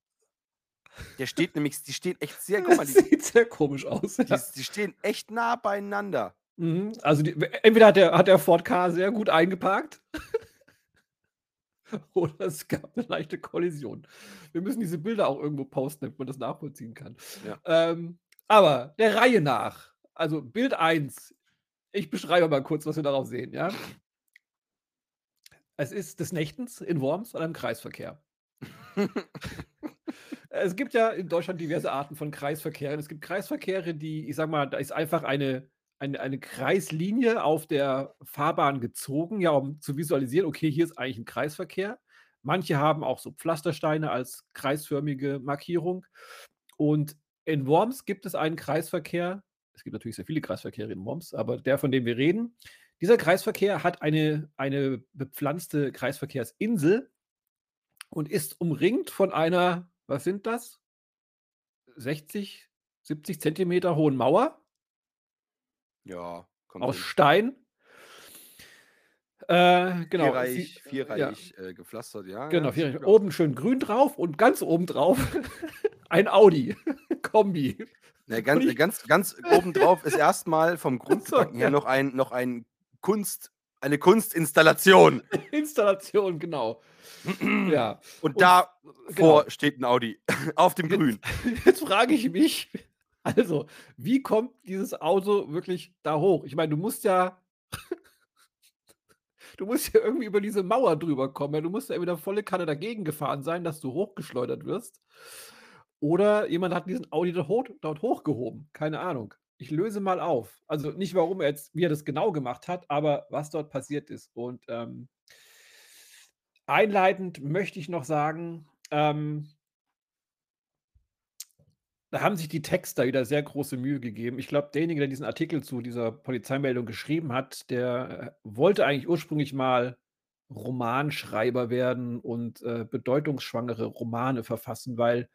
Der steht nämlich, die stehen echt sehr, guck mal, das die, sieht sehr komisch aus. die, Ja. die stehen echt nah beieinander. Mhm. Also die, entweder hat der, hat der Ford K sehr gut eingeparkt oder es gab eine leichte Kollision. Wir müssen diese Bilder auch irgendwo posten, damit man das nachvollziehen kann. Ja. Ähm, aber der Reihe nach, also Bild 1, ich beschreibe mal kurz, was wir darauf sehen, ja. Es ist des Nächtens in Worms an einem Kreisverkehr. es gibt ja in Deutschland diverse Arten von Kreisverkehren. Es gibt Kreisverkehre, die, ich sag mal, da ist einfach eine, eine, eine Kreislinie auf der Fahrbahn gezogen, ja, um zu visualisieren, okay, hier ist eigentlich ein Kreisverkehr. Manche haben auch so Pflastersteine als kreisförmige Markierung. Und in Worms gibt es einen Kreisverkehr. Es gibt natürlich sehr viele Kreisverkehre in Worms, aber der, von dem wir reden, dieser Kreisverkehr hat eine, eine bepflanzte Kreisverkehrsinsel und ist umringt von einer, was sind das? 60, 70 Zentimeter hohen Mauer Ja, aus hin. Stein. Äh, genau. vierreich, sie- vierreich äh, gepflastert, ja. Genau, ja, vierreich. oben schön grün drauf und ganz oben drauf ein Audi Kombi. Ne, ganz, ich- ganz, ganz oben drauf ist erstmal vom Grundgedanken her ja. noch ein, noch ein Kunst, eine Kunstinstallation. Installation, genau. ja. Und Und- davor genau. steht ein Audi auf dem Jetzt- Grün. Jetzt frage ich mich, also, wie kommt dieses Auto wirklich da hoch? Ich meine, du musst ja. Du musst ja irgendwie über diese Mauer drüber kommen. Du musst ja entweder volle Kanne dagegen gefahren sein, dass du hochgeschleudert wirst. Oder jemand hat diesen Audi dort, dort hochgehoben. Keine Ahnung. Ich löse mal auf. Also nicht, warum er jetzt, wie er das genau gemacht hat, aber was dort passiert ist. Und ähm, einleitend möchte ich noch sagen, ähm, da haben sich die Texter wieder sehr große Mühe gegeben. Ich glaube, derjenige, der diesen Artikel zu dieser Polizeimeldung geschrieben hat, der äh, wollte eigentlich ursprünglich mal Romanschreiber werden und äh, bedeutungsschwangere Romane verfassen, weil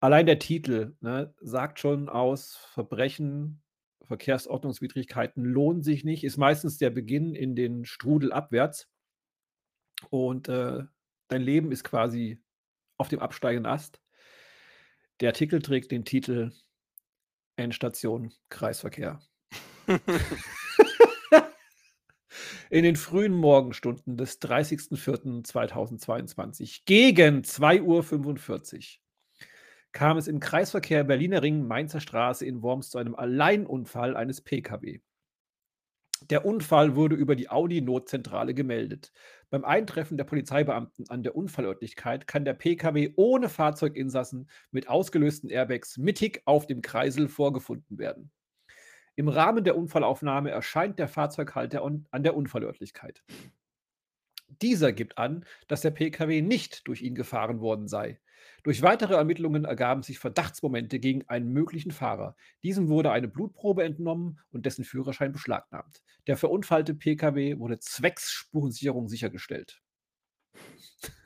allein der Titel ne, sagt schon aus, Verbrechen, Verkehrsordnungswidrigkeiten lohnen sich nicht, ist meistens der Beginn in den Strudel abwärts. Und äh, dein Leben ist quasi auf dem absteigenden Ast. Der Artikel trägt den Titel Endstation Kreisverkehr. In den frühen Morgenstunden des 30.04.2022 gegen 2.45 Uhr kam es im Kreisverkehr Berliner Ring Mainzer Straße in Worms zu einem Alleinunfall eines Pkw. Der Unfall wurde über die Audi-Notzentrale gemeldet. Beim Eintreffen der Polizeibeamten an der Unfallörtlichkeit kann der Pkw ohne Fahrzeuginsassen mit ausgelösten Airbags mittig auf dem Kreisel vorgefunden werden. Im Rahmen der Unfallaufnahme erscheint der Fahrzeughalter an der Unfallörtlichkeit. Dieser gibt an, dass der Pkw nicht durch ihn gefahren worden sei. Durch weitere Ermittlungen ergaben sich Verdachtsmomente gegen einen möglichen Fahrer. Diesem wurde eine Blutprobe entnommen und dessen Führerschein beschlagnahmt. Der verunfallte Pkw wurde zwecks Spurensicherung sichergestellt.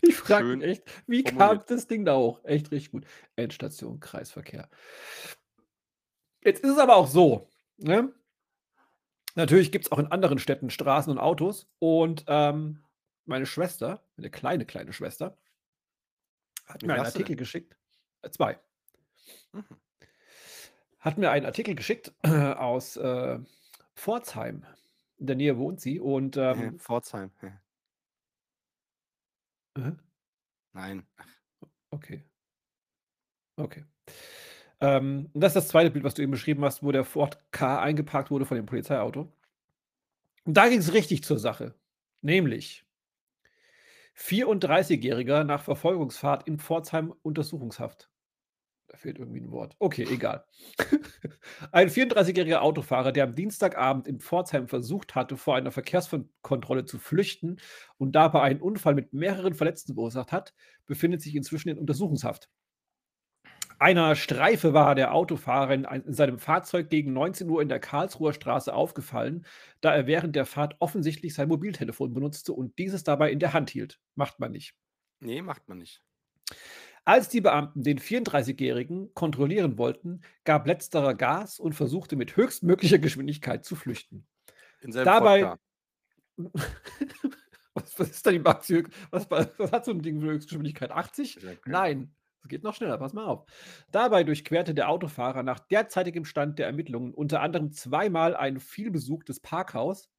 Ich frage mich echt, wie kam das Ding da hoch? Echt richtig gut. Endstation, Kreisverkehr. Jetzt ist es aber auch so, ne? Natürlich gibt es auch in anderen Städten Straßen und Autos. Und ähm, meine Schwester, meine kleine, kleine Schwester, hat mir einen Artikel geschickt. Äh, zwei. Mhm. Hat mir einen Artikel geschickt äh, aus äh, Pforzheim. In der Nähe wohnt sie. Und ähm, Pforzheim. äh? Nein. Okay. Okay. Ähm, das ist das zweite Bild, was du eben beschrieben hast, wo der Ford K eingeparkt wurde von dem Polizeiauto. Und da ging es richtig zur Sache. Nämlich 34-Jähriger nach Verfolgungsfahrt in Pforzheim Untersuchungshaft. Da fehlt irgendwie ein Wort. Okay, egal. ein 34-jähriger Autofahrer, der am Dienstagabend in Pforzheim versucht hatte, vor einer Verkehrskontrolle zu flüchten und dabei einen Unfall mit mehreren Verletzten verursacht hat, befindet sich inzwischen in Untersuchungshaft einer Streife war der Autofahrer in, in, seinem Fahrzeug gegen 19 Uhr in der Karlsruher Straße aufgefallen, da er während der Fahrt offensichtlich sein Mobiltelefon benutzte und dieses dabei in der Hand hielt. Macht man nicht. Nee, macht man nicht. Als die Beamten den 34-Jährigen kontrollieren wollten, gab letzterer Gas und versuchte mit höchstmöglicher Geschwindigkeit zu flüchten. In seinem dabei. was, was, ist da die Max? Was, was, hat so ein Ding für Höchstgeschwindigkeit? 80? Nein. Es geht noch schneller, pass mal auf. Dabei durchquerte der Autofahrer nach derzeitigem Stand der Ermittlungen unter anderem zweimal ein vielbesuchtes Parkhaus,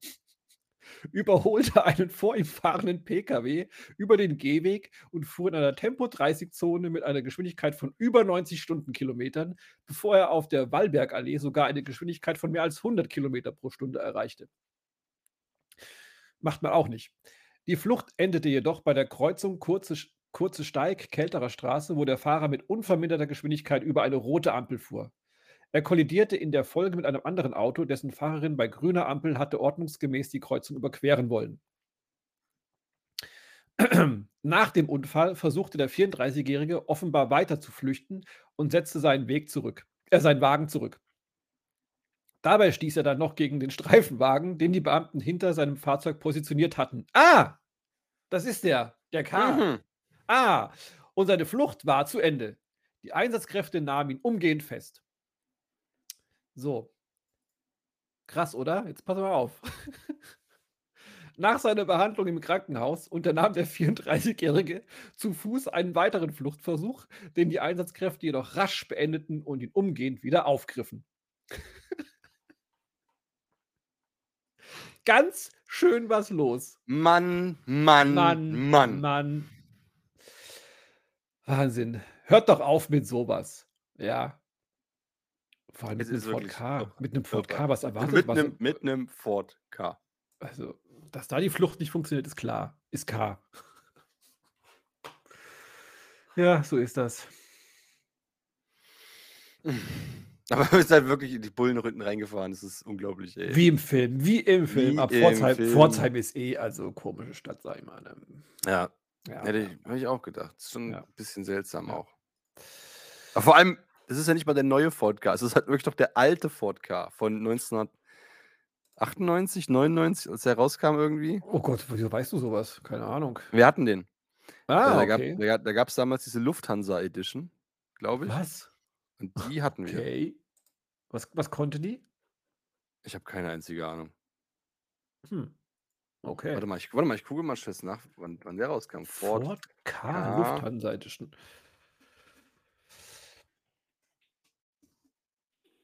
überholte einen vor ihm fahrenden Pkw über den Gehweg und fuhr in einer Tempo-30-Zone mit einer Geschwindigkeit von über 90 Stundenkilometern, bevor er auf der Wallbergallee sogar eine Geschwindigkeit von mehr als 100 Kilometer pro Stunde erreichte. Macht man auch nicht. Die Flucht endete jedoch bei der Kreuzung kurze, kurze Steig Kelterer Straße, wo der Fahrer mit unverminderter Geschwindigkeit über eine rote Ampel fuhr. Er kollidierte in der Folge mit einem anderen Auto, dessen Fahrerin bei grüner Ampel hatte ordnungsgemäß die Kreuzung überqueren wollen. Nach dem Unfall versuchte der 34-Jährige offenbar weiter zu flüchten und setzte seinen Weg zurück, äh, seinen Wagen zurück. Dabei stieß er dann noch gegen den Streifenwagen, den die Beamten hinter seinem Fahrzeug positioniert hatten. Ah, das ist der, der K. Mhm. Ah, und seine Flucht war zu Ende. Die Einsatzkräfte nahmen ihn umgehend fest. So. Krass, oder? Jetzt pass mal auf. Nach seiner Behandlung im Krankenhaus unternahm der 34-Jährige zu Fuß einen weiteren Fluchtversuch, den die Einsatzkräfte jedoch rasch beendeten und ihn umgehend wieder aufgriffen. Ganz schön was los. Mann, Mann, Mann, Mann. Mann, Wahnsinn. Hört doch auf mit sowas. Ja. Vor allem mit einem Ford K. Mit einem Ford. K, was erwartet Mit was? einem mit einem Ford K. Also, dass da die Flucht nicht funktioniert, ist klar. Ist K. Ja, so ist das. Aber wir sind halt wirklich in die Bullenrütten reingefahren. Das ist unglaublich, ey. Wie im Film, wie im Film. Wie Aber im Pforzheim, Film. Pforzheim ist eh also komische Stadt, sag ich mal. ne? Ja, Ja, hätte ich, hätte ich auch gedacht. Ist schon Ja. ein bisschen seltsam Ja. auch. Aber vor allem, das ist ja nicht mal der neue Ford K. Es ist halt wirklich noch der alte Ford K von 1998, 99, als er rauskam irgendwie. Oh Gott, wieso weißt du sowas? Keine Ahnung. Wir hatten den. Ah, äh, da okay. gab da gab es damals diese Lufthansa Edition, glaube ich. Was? Und die hatten wir. Okay. Was, was konnte die? Ich habe keine einzige Ahnung. Hm. Okay. Warte mal, ich, warte mal, ich gucke mal schnell nach, wann, wann der rauskam. Ford. Ford K, K. Lufthansa Edition.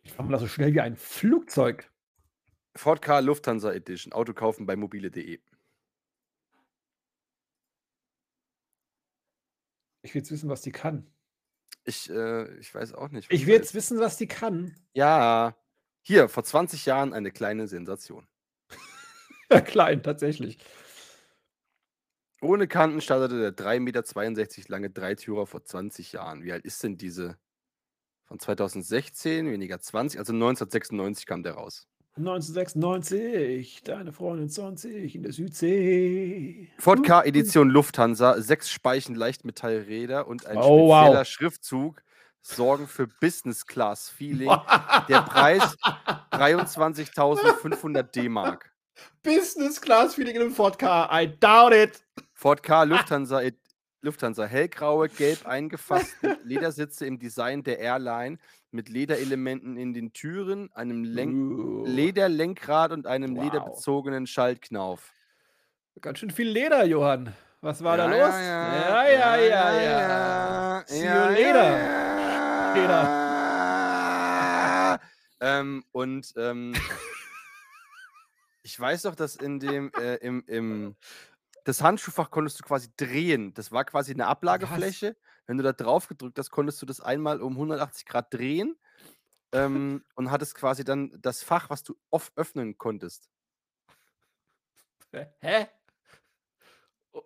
Ich fahre mal so schnell wie ein Flugzeug. Ford K Lufthansa Edition. Auto kaufen bei mobile.de. Ich will jetzt wissen, was die kann. Ich, äh, ich weiß auch nicht. Ich will jetzt wissen, was die kann. Ja. Hier, vor 20 Jahren eine kleine Sensation. Ja, klein, tatsächlich. Ohne Kanten startete der 3,62 Meter lange Dreitürer vor 20 Jahren. Wie alt ist denn diese? Von 2016, weniger 20, also 1996 kam der raus. 1996, deine Freundin 20 in der Südsee. Ford K Edition Lufthansa, sechs Speichen Leichtmetallräder und ein Oh, wow. spezieller Schriftzug sorgen für Business Class Feeling. Der Preis 23.500 D-Mark. Business Class Feeling in einem Ford K. I doubt it. Ford K Lufthansa, Ed- Lufthansa hellgraue, gelb eingefasste Ledersitze im Design der Airline mit Lederelementen in den Türen, einem Lenk Uh, Lederlenkrad und einem Wow. lederbezogenen Schaltknauf. Ganz schön viel Leder, Johann. Was war da Ja, los? Ja, ja, ja, ja. ja. See you later. Leder. Ähm, und ähm, ich weiß doch, dass in dem, äh, im, im, das Handschuhfach konntest du quasi drehen. Das war quasi eine Ablagefläche. Wenn du da drauf gedrückt hast, konntest du das einmal um 180 Grad drehen ähm, und hattest quasi dann das Fach, was du off öffnen konntest. Hä?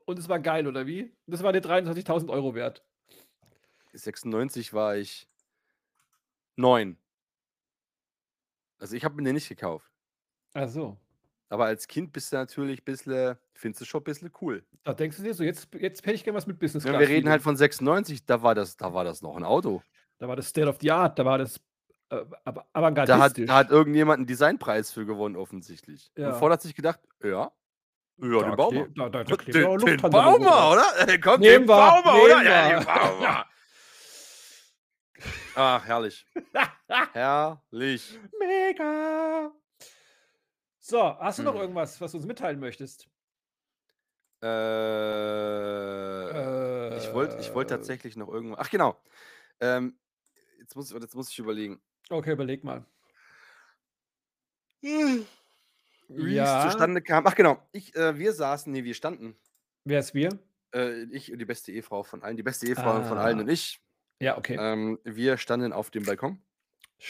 Und es war geil, oder wie? Das war dir 23.000 Euro wert. 96 war ich neun. Also ich habe mir den nicht gekauft. Ach so. Aber als Kind bist du natürlich ein bisschen, findest du schon ein bisschen cool. Da denkst du dir so, jetzt, jetzt hätte ich gerne was mit Business Class. wir reden halt von 96, da war das, da war das noch ein Auto. Da war das State of the Art, da war das äh, aber Da hat, avantgardistisch. da hat irgendjemand einen Designpreis für gewonnen, offensichtlich. Ja. Und Ford hat sich gedacht, ja, ja, Da den kle- Da, da, da Den, auch den drauf. oder? Äh, Komm, Nehmen den bauen wir, oder? Ja, den bauen wir. Ach, herrlich. herrlich. Mega. So, hast du noch Hm. irgendwas, was du uns mitteilen möchtest? Äh, ich wollte ich wollt Äh, tatsächlich noch irgendwas. Ach, genau. Ähm, jetzt, muss, jetzt muss ich überlegen. Okay, überleg mal. Wie Ja. es zustande kam. Ach, genau. Ich, äh, wir saßen, nee, wir standen. Wer ist wir? Äh, ich und die beste Ehefrau von allen, die beste Ehefrau von allen Ah. und ich. Ja, okay. Ähm, wir standen auf dem Balkon.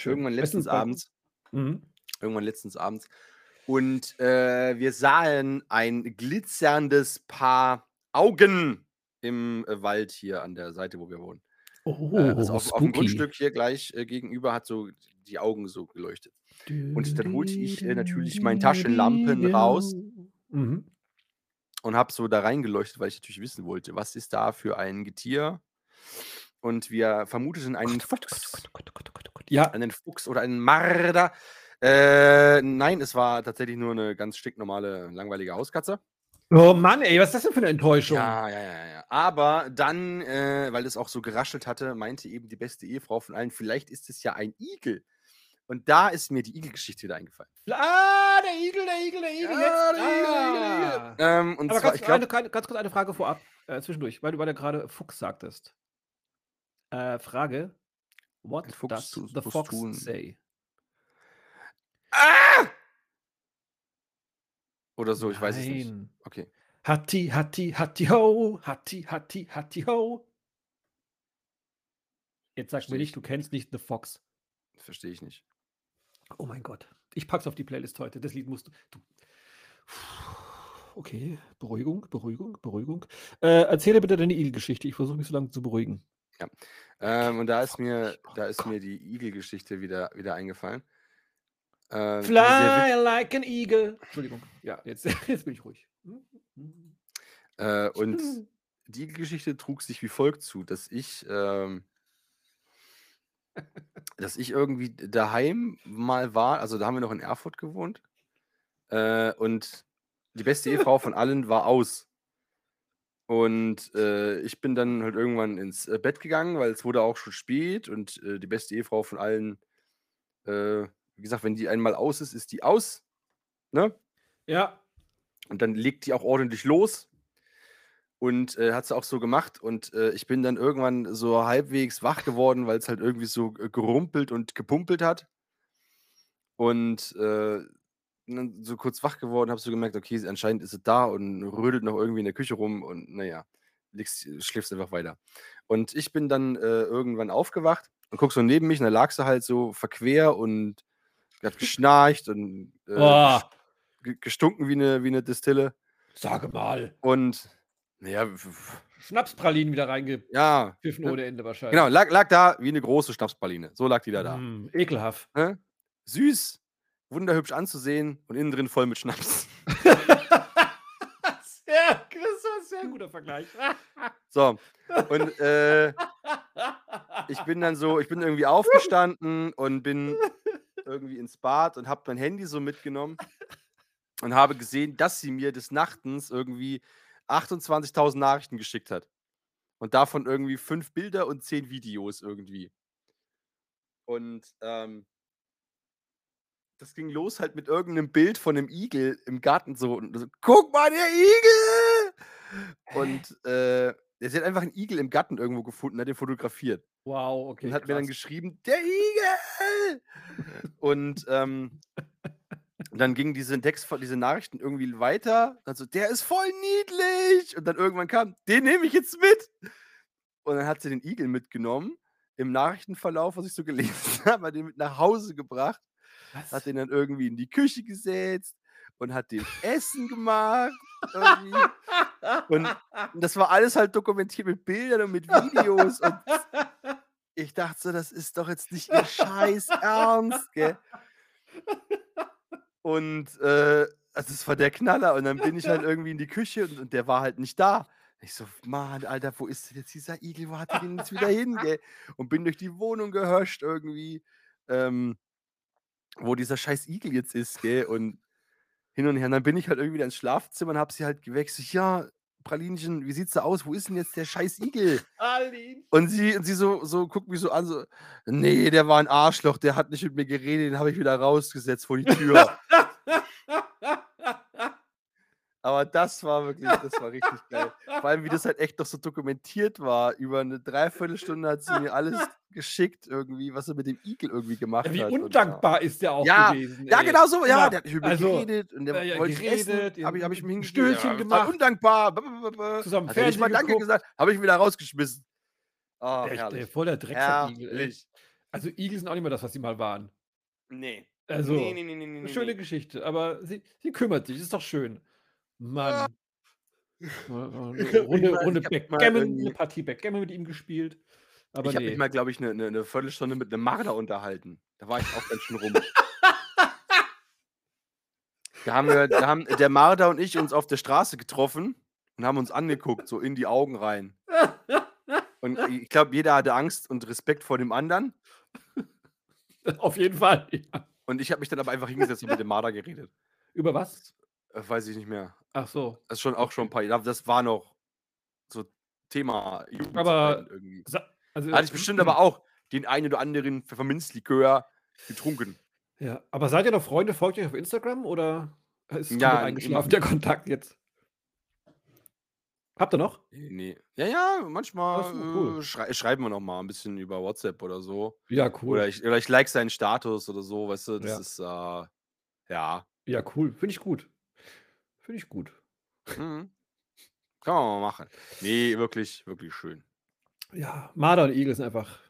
Irgendwann letztens Bestens abends. Mhm. Irgendwann letztens abends. Und äh, wir sahen ein glitzerndes Paar Augen im äh, Wald hier an der Seite, wo wir wohnen. Oh, Äh, also auf, auf dem. Grundstück hier gleich äh, gegenüber hat so die Augen so geleuchtet. Und dann holte ich, äh, natürlich meine Taschenlampen raus. Mhm. und habe so da reingeleuchtet, weil ich natürlich wissen wollte, was ist da für ein Getier. Und wir vermuteten einen Fuchs. Ja, Einen Fuchs oder einen Marder. Äh, nein, es war tatsächlich nur eine ganz stinknormale, langweilige Hauskatze. oh Mann, ey, was ist das denn für eine Enttäuschung? Ja, ja, ja, ja. Aber dann, äh, weil es auch so geraschelt hatte, meinte eben die beste Ehefrau von allen, vielleicht ist es ja ein Igel. Und da ist mir die Igelgeschichte wieder eingefallen. Ah, der Igel, der Igel, der Igel. Ja, jetzt. der Igel, der Igel, der Igel. ah. Ähm, und Aber zwar, ganz, ich glaube, eine, ganz kurz eine Frage vorab, äh, zwischendurch, weil du gerade gerade Fuchs sagtest. Äh, Frage. What Fuchs does the fox tun. say? Ah! Oder so, ich weiß es nicht. Nein. Okay. Hatti, Hatti, Hatti, ho. Hatti, Hatti, Hatti, ho. Jetzt sag mir Verstehe nicht, du kennst nicht The Fox. Verstehe ich nicht. Oh mein Gott. Ich pack's auf die Playlist heute. Das Lied musst du. du. Okay, Beruhigung, Beruhigung, Beruhigung. Äh, erzähle bitte deine Igel-Geschichte. Ich versuche mich so lange zu beruhigen. Ähm, und da ist mir, da ist mir die Igel-Geschichte wieder, wieder eingefallen. Die Fly like an eagle. Entschuldigung. Ja, jetzt, jetzt bin ich ruhig. Äh, und die Geschichte trug sich wie folgt zu, dass ich, ähm, dass ich irgendwie daheim mal war, also da haben wir noch in Erfurt gewohnt, äh, und die beste Ehefrau von allen war aus. Und äh, ich bin dann halt irgendwann ins äh, Bett gegangen, weil es wurde auch schon spät und äh, die beste Ehefrau von allen, äh, wie gesagt, wenn die einmal aus ist, ist die aus. Ne? Ja. Und dann legt die auch ordentlich los. Und äh, hat sie auch so gemacht. Und äh, ich bin dann irgendwann so halbwegs wach geworden, weil es halt irgendwie so gerumpelt und gepumpelt hat. Und äh, dann so kurz wach geworden, habe so gemerkt, okay, anscheinend ist sie da und rödelt noch irgendwie in der Küche rum. Und naja, liegst, schläfst einfach weiter. Und ich bin dann äh, irgendwann aufgewacht und guck so neben mich und da lag sie halt so verquer und hat geschnarcht und äh, Oh, ge- gestunken wie eine, wie eine Distille. sage mal. Und naja, Schnapspralinen wieder reingepfiffen ja, ne? ohne Ende wahrscheinlich. genau, lag, lag da wie eine große Schnapspraline. So lag die da da. Mm, ekelhaft. Ne? Süß, wunderhübsch anzusehen und innen drin voll mit Schnaps. Sehr, das war ein sehr guter Vergleich. So, und äh, ich bin dann so, ich bin irgendwie aufgestanden und bin irgendwie ins Bad und habe mein Handy so mitgenommen und habe gesehen, dass sie mir des Nachtens irgendwie 28.000 Nachrichten geschickt hat. Und davon irgendwie fünf Bilder und zehn Videos irgendwie. Und ähm, das ging los halt mit irgendeinem Bild von einem Igel im Garten so. Und so Guck mal, der Igel! Und äh, sie hat einfach einen Igel im Garten irgendwo gefunden, hat den fotografiert Wow, okay. und hat mir dann krass. geschrieben, der Igel! und ähm, dann gingen diese Text, diese Nachrichten irgendwie weiter. Also, der ist voll niedlich! Und dann irgendwann kam, den nehme ich jetzt mit! Und dann hat sie den Igel mitgenommen. Im Nachrichtenverlauf, was ich so gelesen habe, hat den mit nach Hause gebracht, Was? hat den dann irgendwie in die Küche gesetzt und hat dem Essen gemacht. Und das war alles halt dokumentiert mit Bildern und mit Videos. Und ich dachte so, das ist doch jetzt nicht ihr Scheiß Ernst, gell? Und äh, also das war der Knaller. Und dann bin ich halt irgendwie in die Küche und, und der war halt nicht da. Ich so, Mann, Alter, wo ist denn jetzt dieser Igel? Wo hat er den jetzt wieder hin, gell? Und bin durch die Wohnung gehöscht irgendwie, ähm, wo dieser scheiß Igel jetzt ist, gell? Und hin und her. Und dann bin ich halt irgendwie wieder ins Schlafzimmer und hab sie halt gewechselt. Ja, Pralinchen, wie sieht's da aus? Wo ist denn jetzt der scheiß Igel? Alin. Und sie, und sie so, so guckt mich so an, so, nee, der war ein Arschloch, der hat nicht mit mir geredet, den habe ich wieder rausgesetzt vor die Tür. Aber das war wirklich, das war richtig geil. Vor allem, wie das halt echt noch so dokumentiert war. Über eine Dreiviertelstunde hat sie mir alles geschickt, irgendwie, was er mit dem Igel irgendwie gemacht Ja, wie hat. und, undankbar ist der auch Ja, gewesen. Ja, ey. genau so, ja, Ja, der hat mir also, geredet und der äh, ja, wollte ich geredet, essen. Habe ich, hab ich mir ein. Stühlchen ja, gemacht. Undankbar. Zusammen Hat nicht mal Fernsehen Danke geguckt. gesagt, habe ich wieder rausgeschmissen. Oh, Echt, ey, herrlich. voll der Drecksack-Igel. Also Igel sind auch nicht mehr das, was sie mal waren. Nee. Also, nee, nee, nee, nee, eine schöne. Geschichte. Aber sie, sie kümmert sich, ist doch schön. Mann. Mal- mal Ich Eine Runde, Runde Backgammon, eine Partie Backgammon mit ihm gespielt. Aber ich habe nee. mich mal, glaube ich, eine ne, ne Viertelstunde mit einem Marder unterhalten. Da war ich auch ganz schön rum. da haben wir, da haben der Marder und ich uns auf der Straße getroffen und haben uns angeguckt, so in die Augen rein. Und ich glaube, jeder hatte Angst und Respekt vor dem anderen. Auf jeden Fall. Ja. Und ich habe mich dann aber einfach hingesetzt und mit dem Marder geredet. Über was? Äh, weiß ich nicht mehr. Ach so. Das ist schon auch schon ein paar Jahre. Das war noch so Thema Jugendzeiten Aber- irgendwie. Also, Hatte ich bestimmt aber auch den einen oder anderen Pfefferminzlikör getrunken. Ja, aber seid ihr noch Freunde? Folgt ihr euch auf Instagram oder ist Ja, eingeschlafen der Kontakt jetzt? Habt ihr noch? Nee, nee. Ja, ja, manchmal Ach so, cool. äh, schrei schreiben wir noch mal ein bisschen über WhatsApp oder so. Ja, cool. Oder, ich, oder ich like seinen Status oder so, weißt du, das Ja. ist, äh, ja. Ja, cool. Finde ich gut. Finde ich gut. Mhm. Kann man mal machen. Nee, wirklich, wirklich schön. Ja, Marder und Igel sind einfach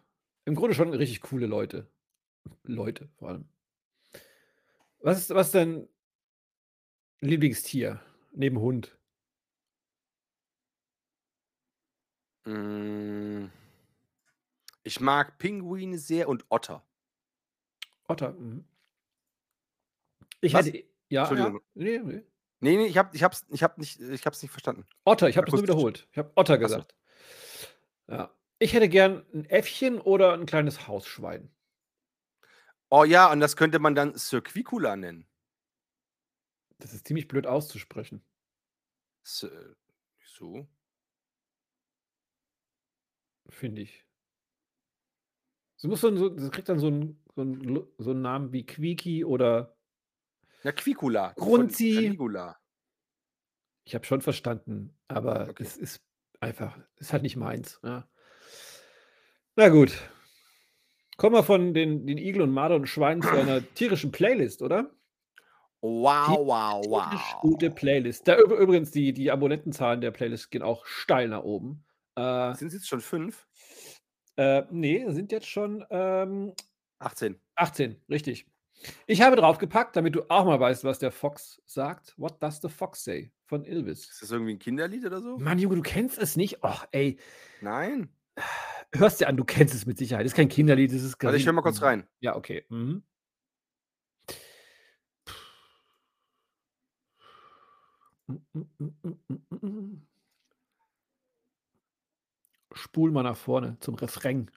im Grunde schon richtig coole Leute. Leute vor allem. Was ist, was ist dein Lieblingstier neben Hund? Mm. Ich mag Pinguine sehr und Otter. Otter. Mhm. Ich Was? hätte. Ja, ja. Nee, nee. Nee, nee, ich habe ich hab's, ich hab nicht, ich hab's nicht verstanden. Otter, ich habe das nur wiederholt. Ich habe Otter so. gesagt. Ja. Ich hätte gern ein Äffchen oder ein kleines Hausschwein. Oh ja, und das könnte man dann Cirquicula nennen. Das ist ziemlich blöd auszusprechen. So. Finde ich. Sie muss so, so, das kriegt dann so einen, so, einen, so einen Namen wie Quiki oder Ja, Quicula. Grunzi. Ich habe schon verstanden, aber Okay. es ist einfach, ist halt nicht meins. Ja. Na gut. Kommen wir von den, den Igel und Marder und Schweinen zu einer tierischen Playlist, oder? Wow, wow, Tierisch wow. Gute Playlist. Da, üb- übrigens, die, die Abonnentenzahlen der Playlist gehen auch steil nach oben. Äh, Sind es jetzt schon fünf? äh, nee, sind jetzt schon ähm, 18. 18, richtig. Ich habe draufgepackt, damit du auch mal weißt, was der Fox sagt. What does the Fox say? Von Ilvis. Ist das irgendwie ein Kinderlied oder so? Mann, Junge, du kennst es nicht? Och, ey, Nein. hörst dir an, du kennst es mit Sicherheit. Das ist kein Kinderlied, das ist Warte, ich höre mal kurz rein. Ja, okay. Mhm. Spul mal nach vorne zum Refrain.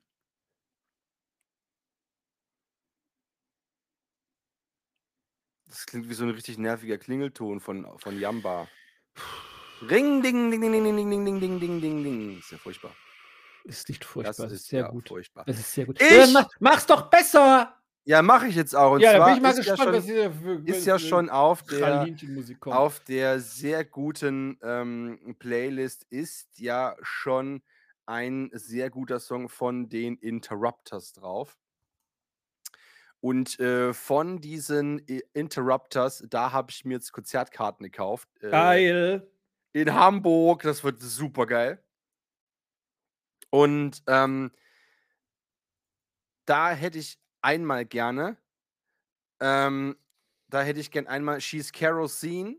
Das klingt wie so ein richtig nerviger Klingelton von, von Jamba. Ring, ding, ding, ding, ding, ding, ding, ding, ding, ding, ding, ding, ding. Ist ja furchtbar. Ist nicht furchtbar, Das ist sehr ja gut. furchtbar. Das ist sehr gut. Ich- Äh, mach, mach's doch besser! Ja, mache ich jetzt auch. Und ja, da zwar bin ich mal ist, gespannt, ja was schon, hier für ist ja schon auf der, auf der sehr guten ähm, Playlist ist ja schon ein sehr guter Song von den Interrupters drauf. Und äh, von diesen Interrupters, da habe ich mir jetzt Konzertkarten gekauft. Äh, Geil. in Hamburg. Das wird super geil. Und ähm, da hätte ich einmal gerne, ähm, da hätte ich gern einmal She's Kerosene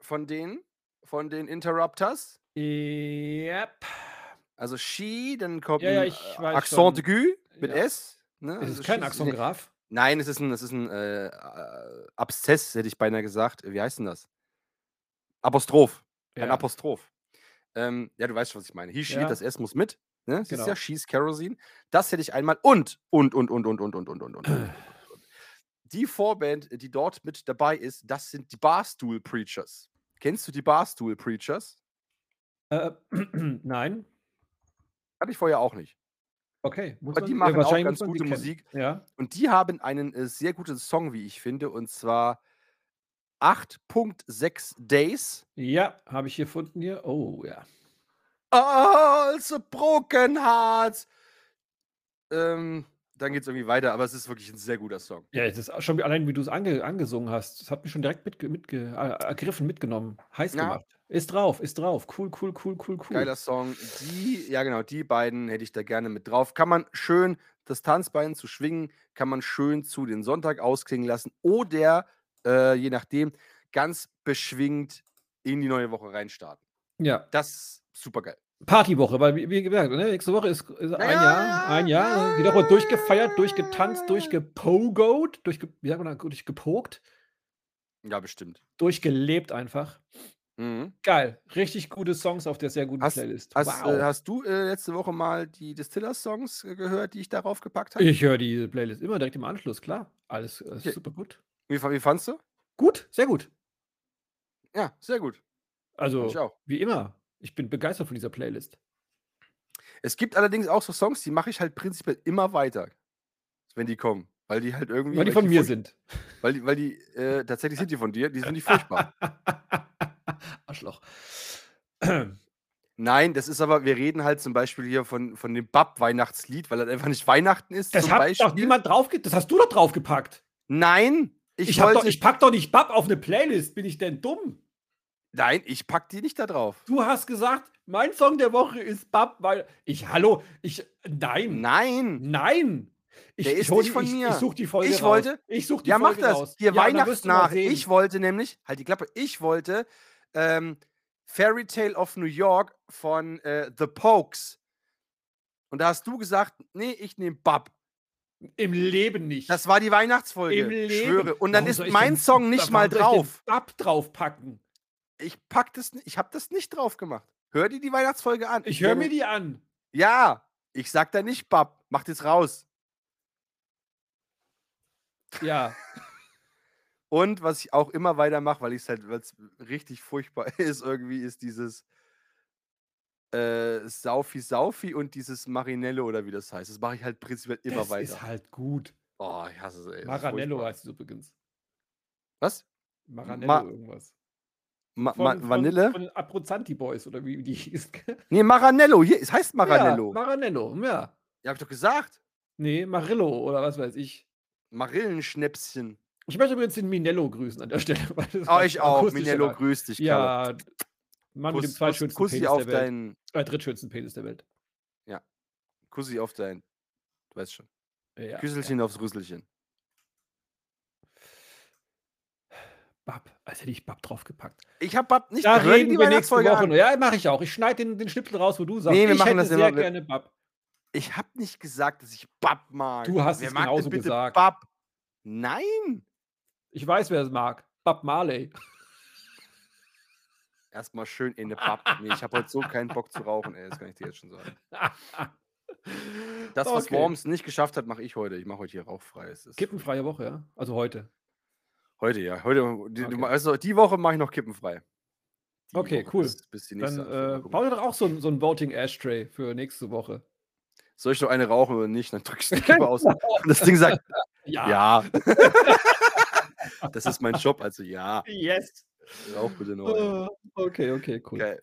von denen, von den Interrupters. Yep. Also She, dann kommt Ja, ja, äh, Accent schon. aigu mit Ja. S. Ne? Also ist kein She's- Axongraph. Nein, es ist ein, es ist ein äh, äh, Abszess, hätte ich beinahe gesagt. Wie heißt denn das? Apostroph. Ein Ja. Apostroph. Ähm, ja, du weißt schon, was ich meine. He, she, Ja. das S muss mit. Ne? Das ist Genau. ja She's Kerosene. Das hätte ich einmal. Und, und, und, und, und, und, und, und, und, und, und, und. Die Vorband, die dort mit dabei ist, das sind die Barstool Preachers. Kennst du die Barstool Preachers? Äh, nein. Hatte ich vorher auch nicht. Okay. Muss Aber die machen auch ganz gute. Musik. Ja. Und die haben einen äh, sehr guten Song, wie ich finde, und zwar 8.6 Days. Ja, habe ich hier gefunden hier. Oh, ja. Also Broken Hearts. Ähm, dann geht es irgendwie weiter, aber es ist wirklich ein sehr guter Song. Ja, es ist schon allein, wie du es ange, angesungen hast. Das hat mich schon direkt mitge, mitge, äh, ergriffen, mitgenommen. Heiß Ja. gemacht. Ist drauf, ist drauf. Cool, cool, cool, cool, cool. Geiler Song. Die, ja genau, die beiden hätte ich da gerne mit drauf. Kann man schön das Tanzbein zu schwingen, kann man schön zu den Sonntag ausklingen lassen oder, äh, je nachdem, ganz beschwingt in die neue Woche reinstarten. Ja, Das ist super geil. Partywoche, weil, wie, gesagt, ne, nächste Woche ist, ist ein Ja, Jahr, ja, ein Jahr. ja, Woche ja, durchgefeiert, durchgetanzt, durchgepogoed, durchge, wie sagt man da, durchgepokt, Ja, bestimmt. durchgelebt einfach. Mhm. Geil. Richtig gute Songs auf der sehr guten Hast- Playlist. Hast, wow. äh, hast du äh, letzte Woche mal die Distillers-Songs äh, gehört, die ich darauf gepackt habe? ich höre die Playlist immer direkt im Anschluss, klar. Alles äh, Okay. super gut. Wie, wie fandst du? Gut, sehr gut. Ja, sehr gut. Also, Fand ich auch. wie immer. Ich bin begeistert von dieser Playlist. Es gibt allerdings auch so Songs, die mache ich halt prinzipiell immer weiter, wenn die kommen. Weil die halt irgendwie. Weil die von mir sind. Weil die, weil die äh, tatsächlich sind die von dir, die sind nicht furchtbar. Arschloch. Nein, das ist aber, wir reden halt zum Beispiel hier von, von dem Bab-Weihnachtslied, weil das einfach nicht Weihnachten ist. Das hat Beispiel. doch niemand draufge... Das hast du doch draufgepackt. Nein, ich, Ich, wollte. doch, ich pack doch nicht Bab auf eine Playlist. Bin ich denn dumm? nein, ich pack die nicht da drauf. Du hast gesagt, mein Song der Woche ist Bab, weil ich, hallo, ich, nein, Nein. nein. Ich, Der ich ist hol nicht von ich, mir. Ich such die Folge Ich raus. wollte- Ich such die Ja, mach Folge das. raus. Hier ja, dann wirst du mal Weihnachtsnach. sehen. Ich wollte nämlich, halt die Klappe, ich wollte ähm, Fairy Tale of New York von äh, The Pokes. Und da hast du gesagt, nee, ich nehme Bab. Im Leben nicht. Das war die Weihnachtsfolge. Im Leben. Ich schwöre. Und dann Warum ist mein denn- Song nicht mal soll ich drauf. Bab draufpacken. Ich pack das nicht, ich habe das nicht drauf gemacht. Hör dir die Weihnachtsfolge an. Ich höre mir die an. Ja, ich sag da nicht Bab. Mach das raus. Ja. Und was ich auch immer weitermache, weil ich es halt, weil es richtig furchtbar ist, irgendwie, ist dieses äh, Saufi Saufi und dieses Marinello oder wie das heißt. Das mache ich halt prinzipiell immer das weiter. ist halt gut. oh, ich hasse es, ey. das Maranello heißt es übrigens. Was? Maranello Ma- irgendwas. Ma Von, Ma von, Vanille? Von den Abruzzanti Boys oder wie die hießen. nee, Maranello. Hier, es heißt Maranello. Ja, Maranello, ja. Ja, hab ich doch gesagt. Nee, Marillo oder was weiß ich. Marillenschnäpschen. Ich möchte übrigens den Minello grüßen an der Stelle. weil das Oh, ich auch. Minello ja- grüß dich, Kalle. Ja, Mann mit dem Kuss, Kuss, zweitschönsten Kussi Penis auf der Welt. Äh, drittschönsten Penis der Welt. Kussi auf dein. Du weißt schon. Ja, Küsselchen aufs Rüsselchen. Bab, als hätte ich Bab draufgepackt. Ich hab Bab nicht Da reden die wir nächste Woche an. Ja, mache ich auch. Ich schneide den, den Schnipsel raus, wo du sagst, Nee, wir ich machen hätte das sehr immer- gerne Bab. Ich habe nicht gesagt, dass ich Bab mag. Du hast Wer es genauso gesagt. Bab? Nein. Ich weiß, wer es mag. Bab Marley. Erstmal schön in eine Bab. Nee, ich habe heute so keinen Bock zu rauchen, ey. Das kann ich dir jetzt schon sagen. Das, was Okay. Worms nicht geschafft hat, mache ich heute. Ich mache heute hier rauchfrei. Kippenfreie Woche, ja? Also heute. Heute, ja. Heute, die, Okay. also die Woche mache ich noch kippenfrei. Die Okay, Woche, cool. Bis, bis die nächste Dann äh, gucken. bau dir doch auch so ein, so ein Voting Ashtray für nächste Woche. Soll ich noch eine rauchen oder nicht? Dann drückst du die Kippe aus. Und das Ding sagt, ja. das ist mein Job, also ja. Yes. Rauch bitte noch. Okay, okay, cool. Geil.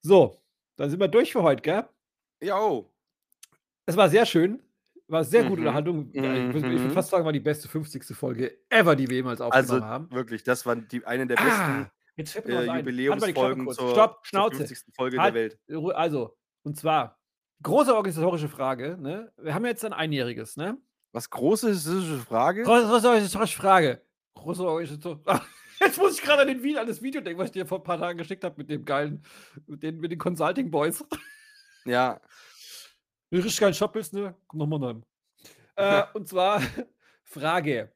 So, dann sind wir durch für heute, gell? Ja, oh. Es war sehr schön. War sehr gute Mhm. Unterhaltung. Ich, würd- ich würde Mhm. fast sagen, war die beste 50. Folge ever, die wir jemals aufgenommen Also haben. wirklich, das war die, eine der besten Ah, jetzt fällt mir äh, ein. Halt Jubiläumsfolgen zur, Stopp, zur Schnauze. 50. Folge Halt. der Welt. Also, und zwar, große organisatorische Frage. Ne? Wir haben jetzt ein einjähriges, ne? Was große eine Frage? Große, große organisatorische Frage. Große organisatorische Ah, Jetzt muss ich gerade an, den an das Video denken, was ich dir vor ein paar Tagen geschickt habe mit dem geilen, mit den, mit den Consulting Boys. Ja, richtig geilen Shop bist, ne? Komm nochmal rein. Äh, und zwar Frage.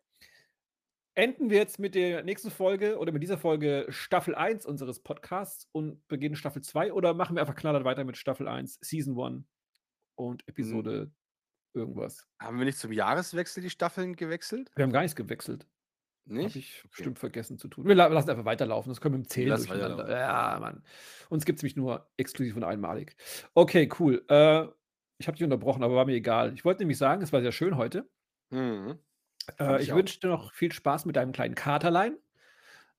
Enden wir jetzt mit der nächsten Folge oder mit dieser Folge Staffel 1 unseres Podcasts und beginnen Staffel 2 oder machen wir einfach knallhart weiter mit Staffel 1, Season 1 und Episode irgendwas? haben wir nicht zum Jahreswechsel die Staffeln gewechselt? Wir haben gar nichts gewechselt. Habe Nicht? ich Okay. bestimmt vergessen zu tun. Wir la lassen einfach weiterlaufen. Das können wir im Zählen lassen durcheinander. Ja, Mann. Uns gibt es nämlich nur exklusiv und einmalig. Okay, cool. Äh, ich habe dich unterbrochen, aber war mir egal. Ich wollte nämlich sagen, es war sehr schön heute. Mhm. Äh, ich ich wünsche dir noch viel Spaß mit deinem kleinen Katerlein.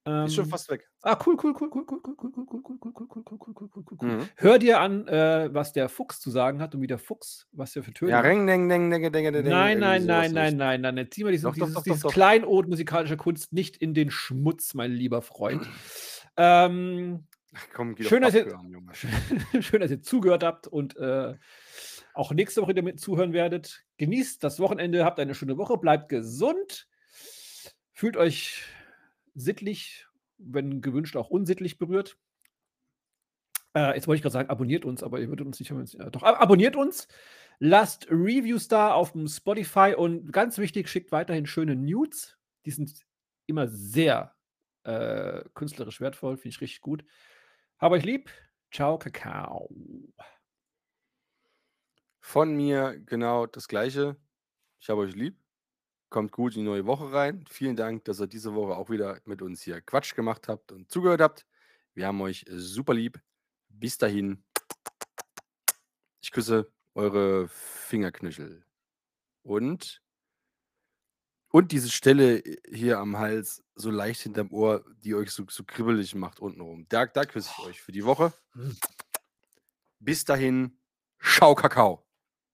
Ist schon Ähm, fast weg. Ah, cool, cool, cool, cool, cool, cool, cool, cool, cool, cool, cool, cool, cool, cool, cool, cool, cool, cool. Mhm. Hör dir an, äh, was der Fuchs zu sagen hat und wie der Fuchs, was er für Töne Ja, ring, deng, deng, deng, deng, deng, Nein, nein, nein, in nein, nein, nein, nein. Zieh mal diesen, Doch, dieses, doch, doch, dieses doch. Kleinod musikalischer Kunst nicht in den Schmutz, mein lieber Freund. ähm, Ach, Komm, geh Schön, dass ihr- abhören, Junge. schön, dass ihr zugehört habt und äh, auch nächste Woche wieder mit zuhören werdet. Genießt das Wochenende, habt eine schöne Woche, bleibt gesund, fühlt euch sittlich, wenn gewünscht auch unsittlich berührt. Äh, jetzt wollte ich gerade sagen, abonniert uns, aber ihr würdet uns nicht hören. Ja, doch, ab- abonniert uns, lasst Reviews da auf dem Spotify und ganz wichtig, schickt weiterhin schöne Nudes. Die sind immer sehr äh, künstlerisch wertvoll, finde ich richtig gut. Hab euch lieb. Ciao, Kakao. Von mir genau das Gleiche. Ich habe euch lieb. Kommt gut in die neue Woche rein. Vielen Dank, dass ihr diese Woche auch wieder mit uns hier Quatsch gemacht habt und zugehört habt. Wir haben euch super lieb. Bis dahin. Ich küsse eure Fingerknöchel. Und und diese Stelle hier am Hals, so leicht hinterm Ohr, die euch so, so kribbelig macht untenrum. Da, da küsse ich euch für die Woche. Bis dahin. Schau Kakao.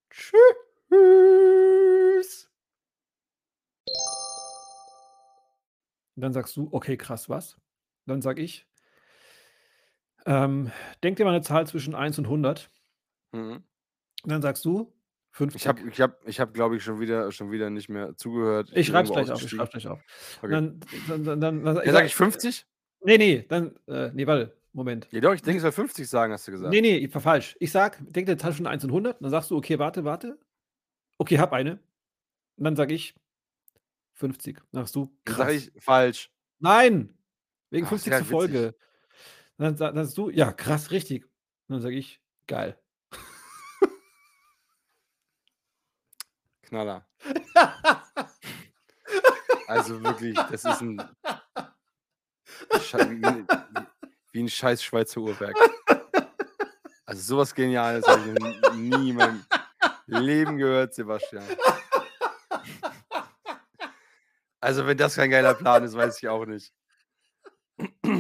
Tschüss. Und dann sagst du, okay, krass, was? Dann sag ich, ähm, denk dir mal eine Zahl zwischen 1 und 100. Mhm. Und dann sagst du, 50. Ich habe, ich hab, ich hab, glaube ich, schon wieder, schon wieder nicht mehr zugehört. ich bin schreib's irgendwo gleich auf. Ich schreib's gleich auf. Okay. Dann, dann, dann, dann, dann, Ja, sag ich 50? Nee, nee, dann, äh, nee, warte, Moment. Ja, doch, ich denke, ich soll 50 sagen, hast du gesagt. Nee, nee, ich war falsch. Ich sag, denk dir zwischen 1 und 100, dann sagst du, okay, warte, warte. Okay, hab eine. Und dann sag ich 50. Dann sagst du, krass. sage ich falsch. Nein! Wegen Ach, 50. sehr witzig. Folge. Dann, dann sagst du, ja, krass, richtig. Und dann sag ich, geil. Knaller. Also wirklich, das ist ein. Wie, wie ein scheiß Schweizer Uhrwerk. Also sowas Geniales habe ich noch nie in meinem Leben gehört, Sebastian. Also, wenn das kein geiler Plan ist, weiß ich auch nicht.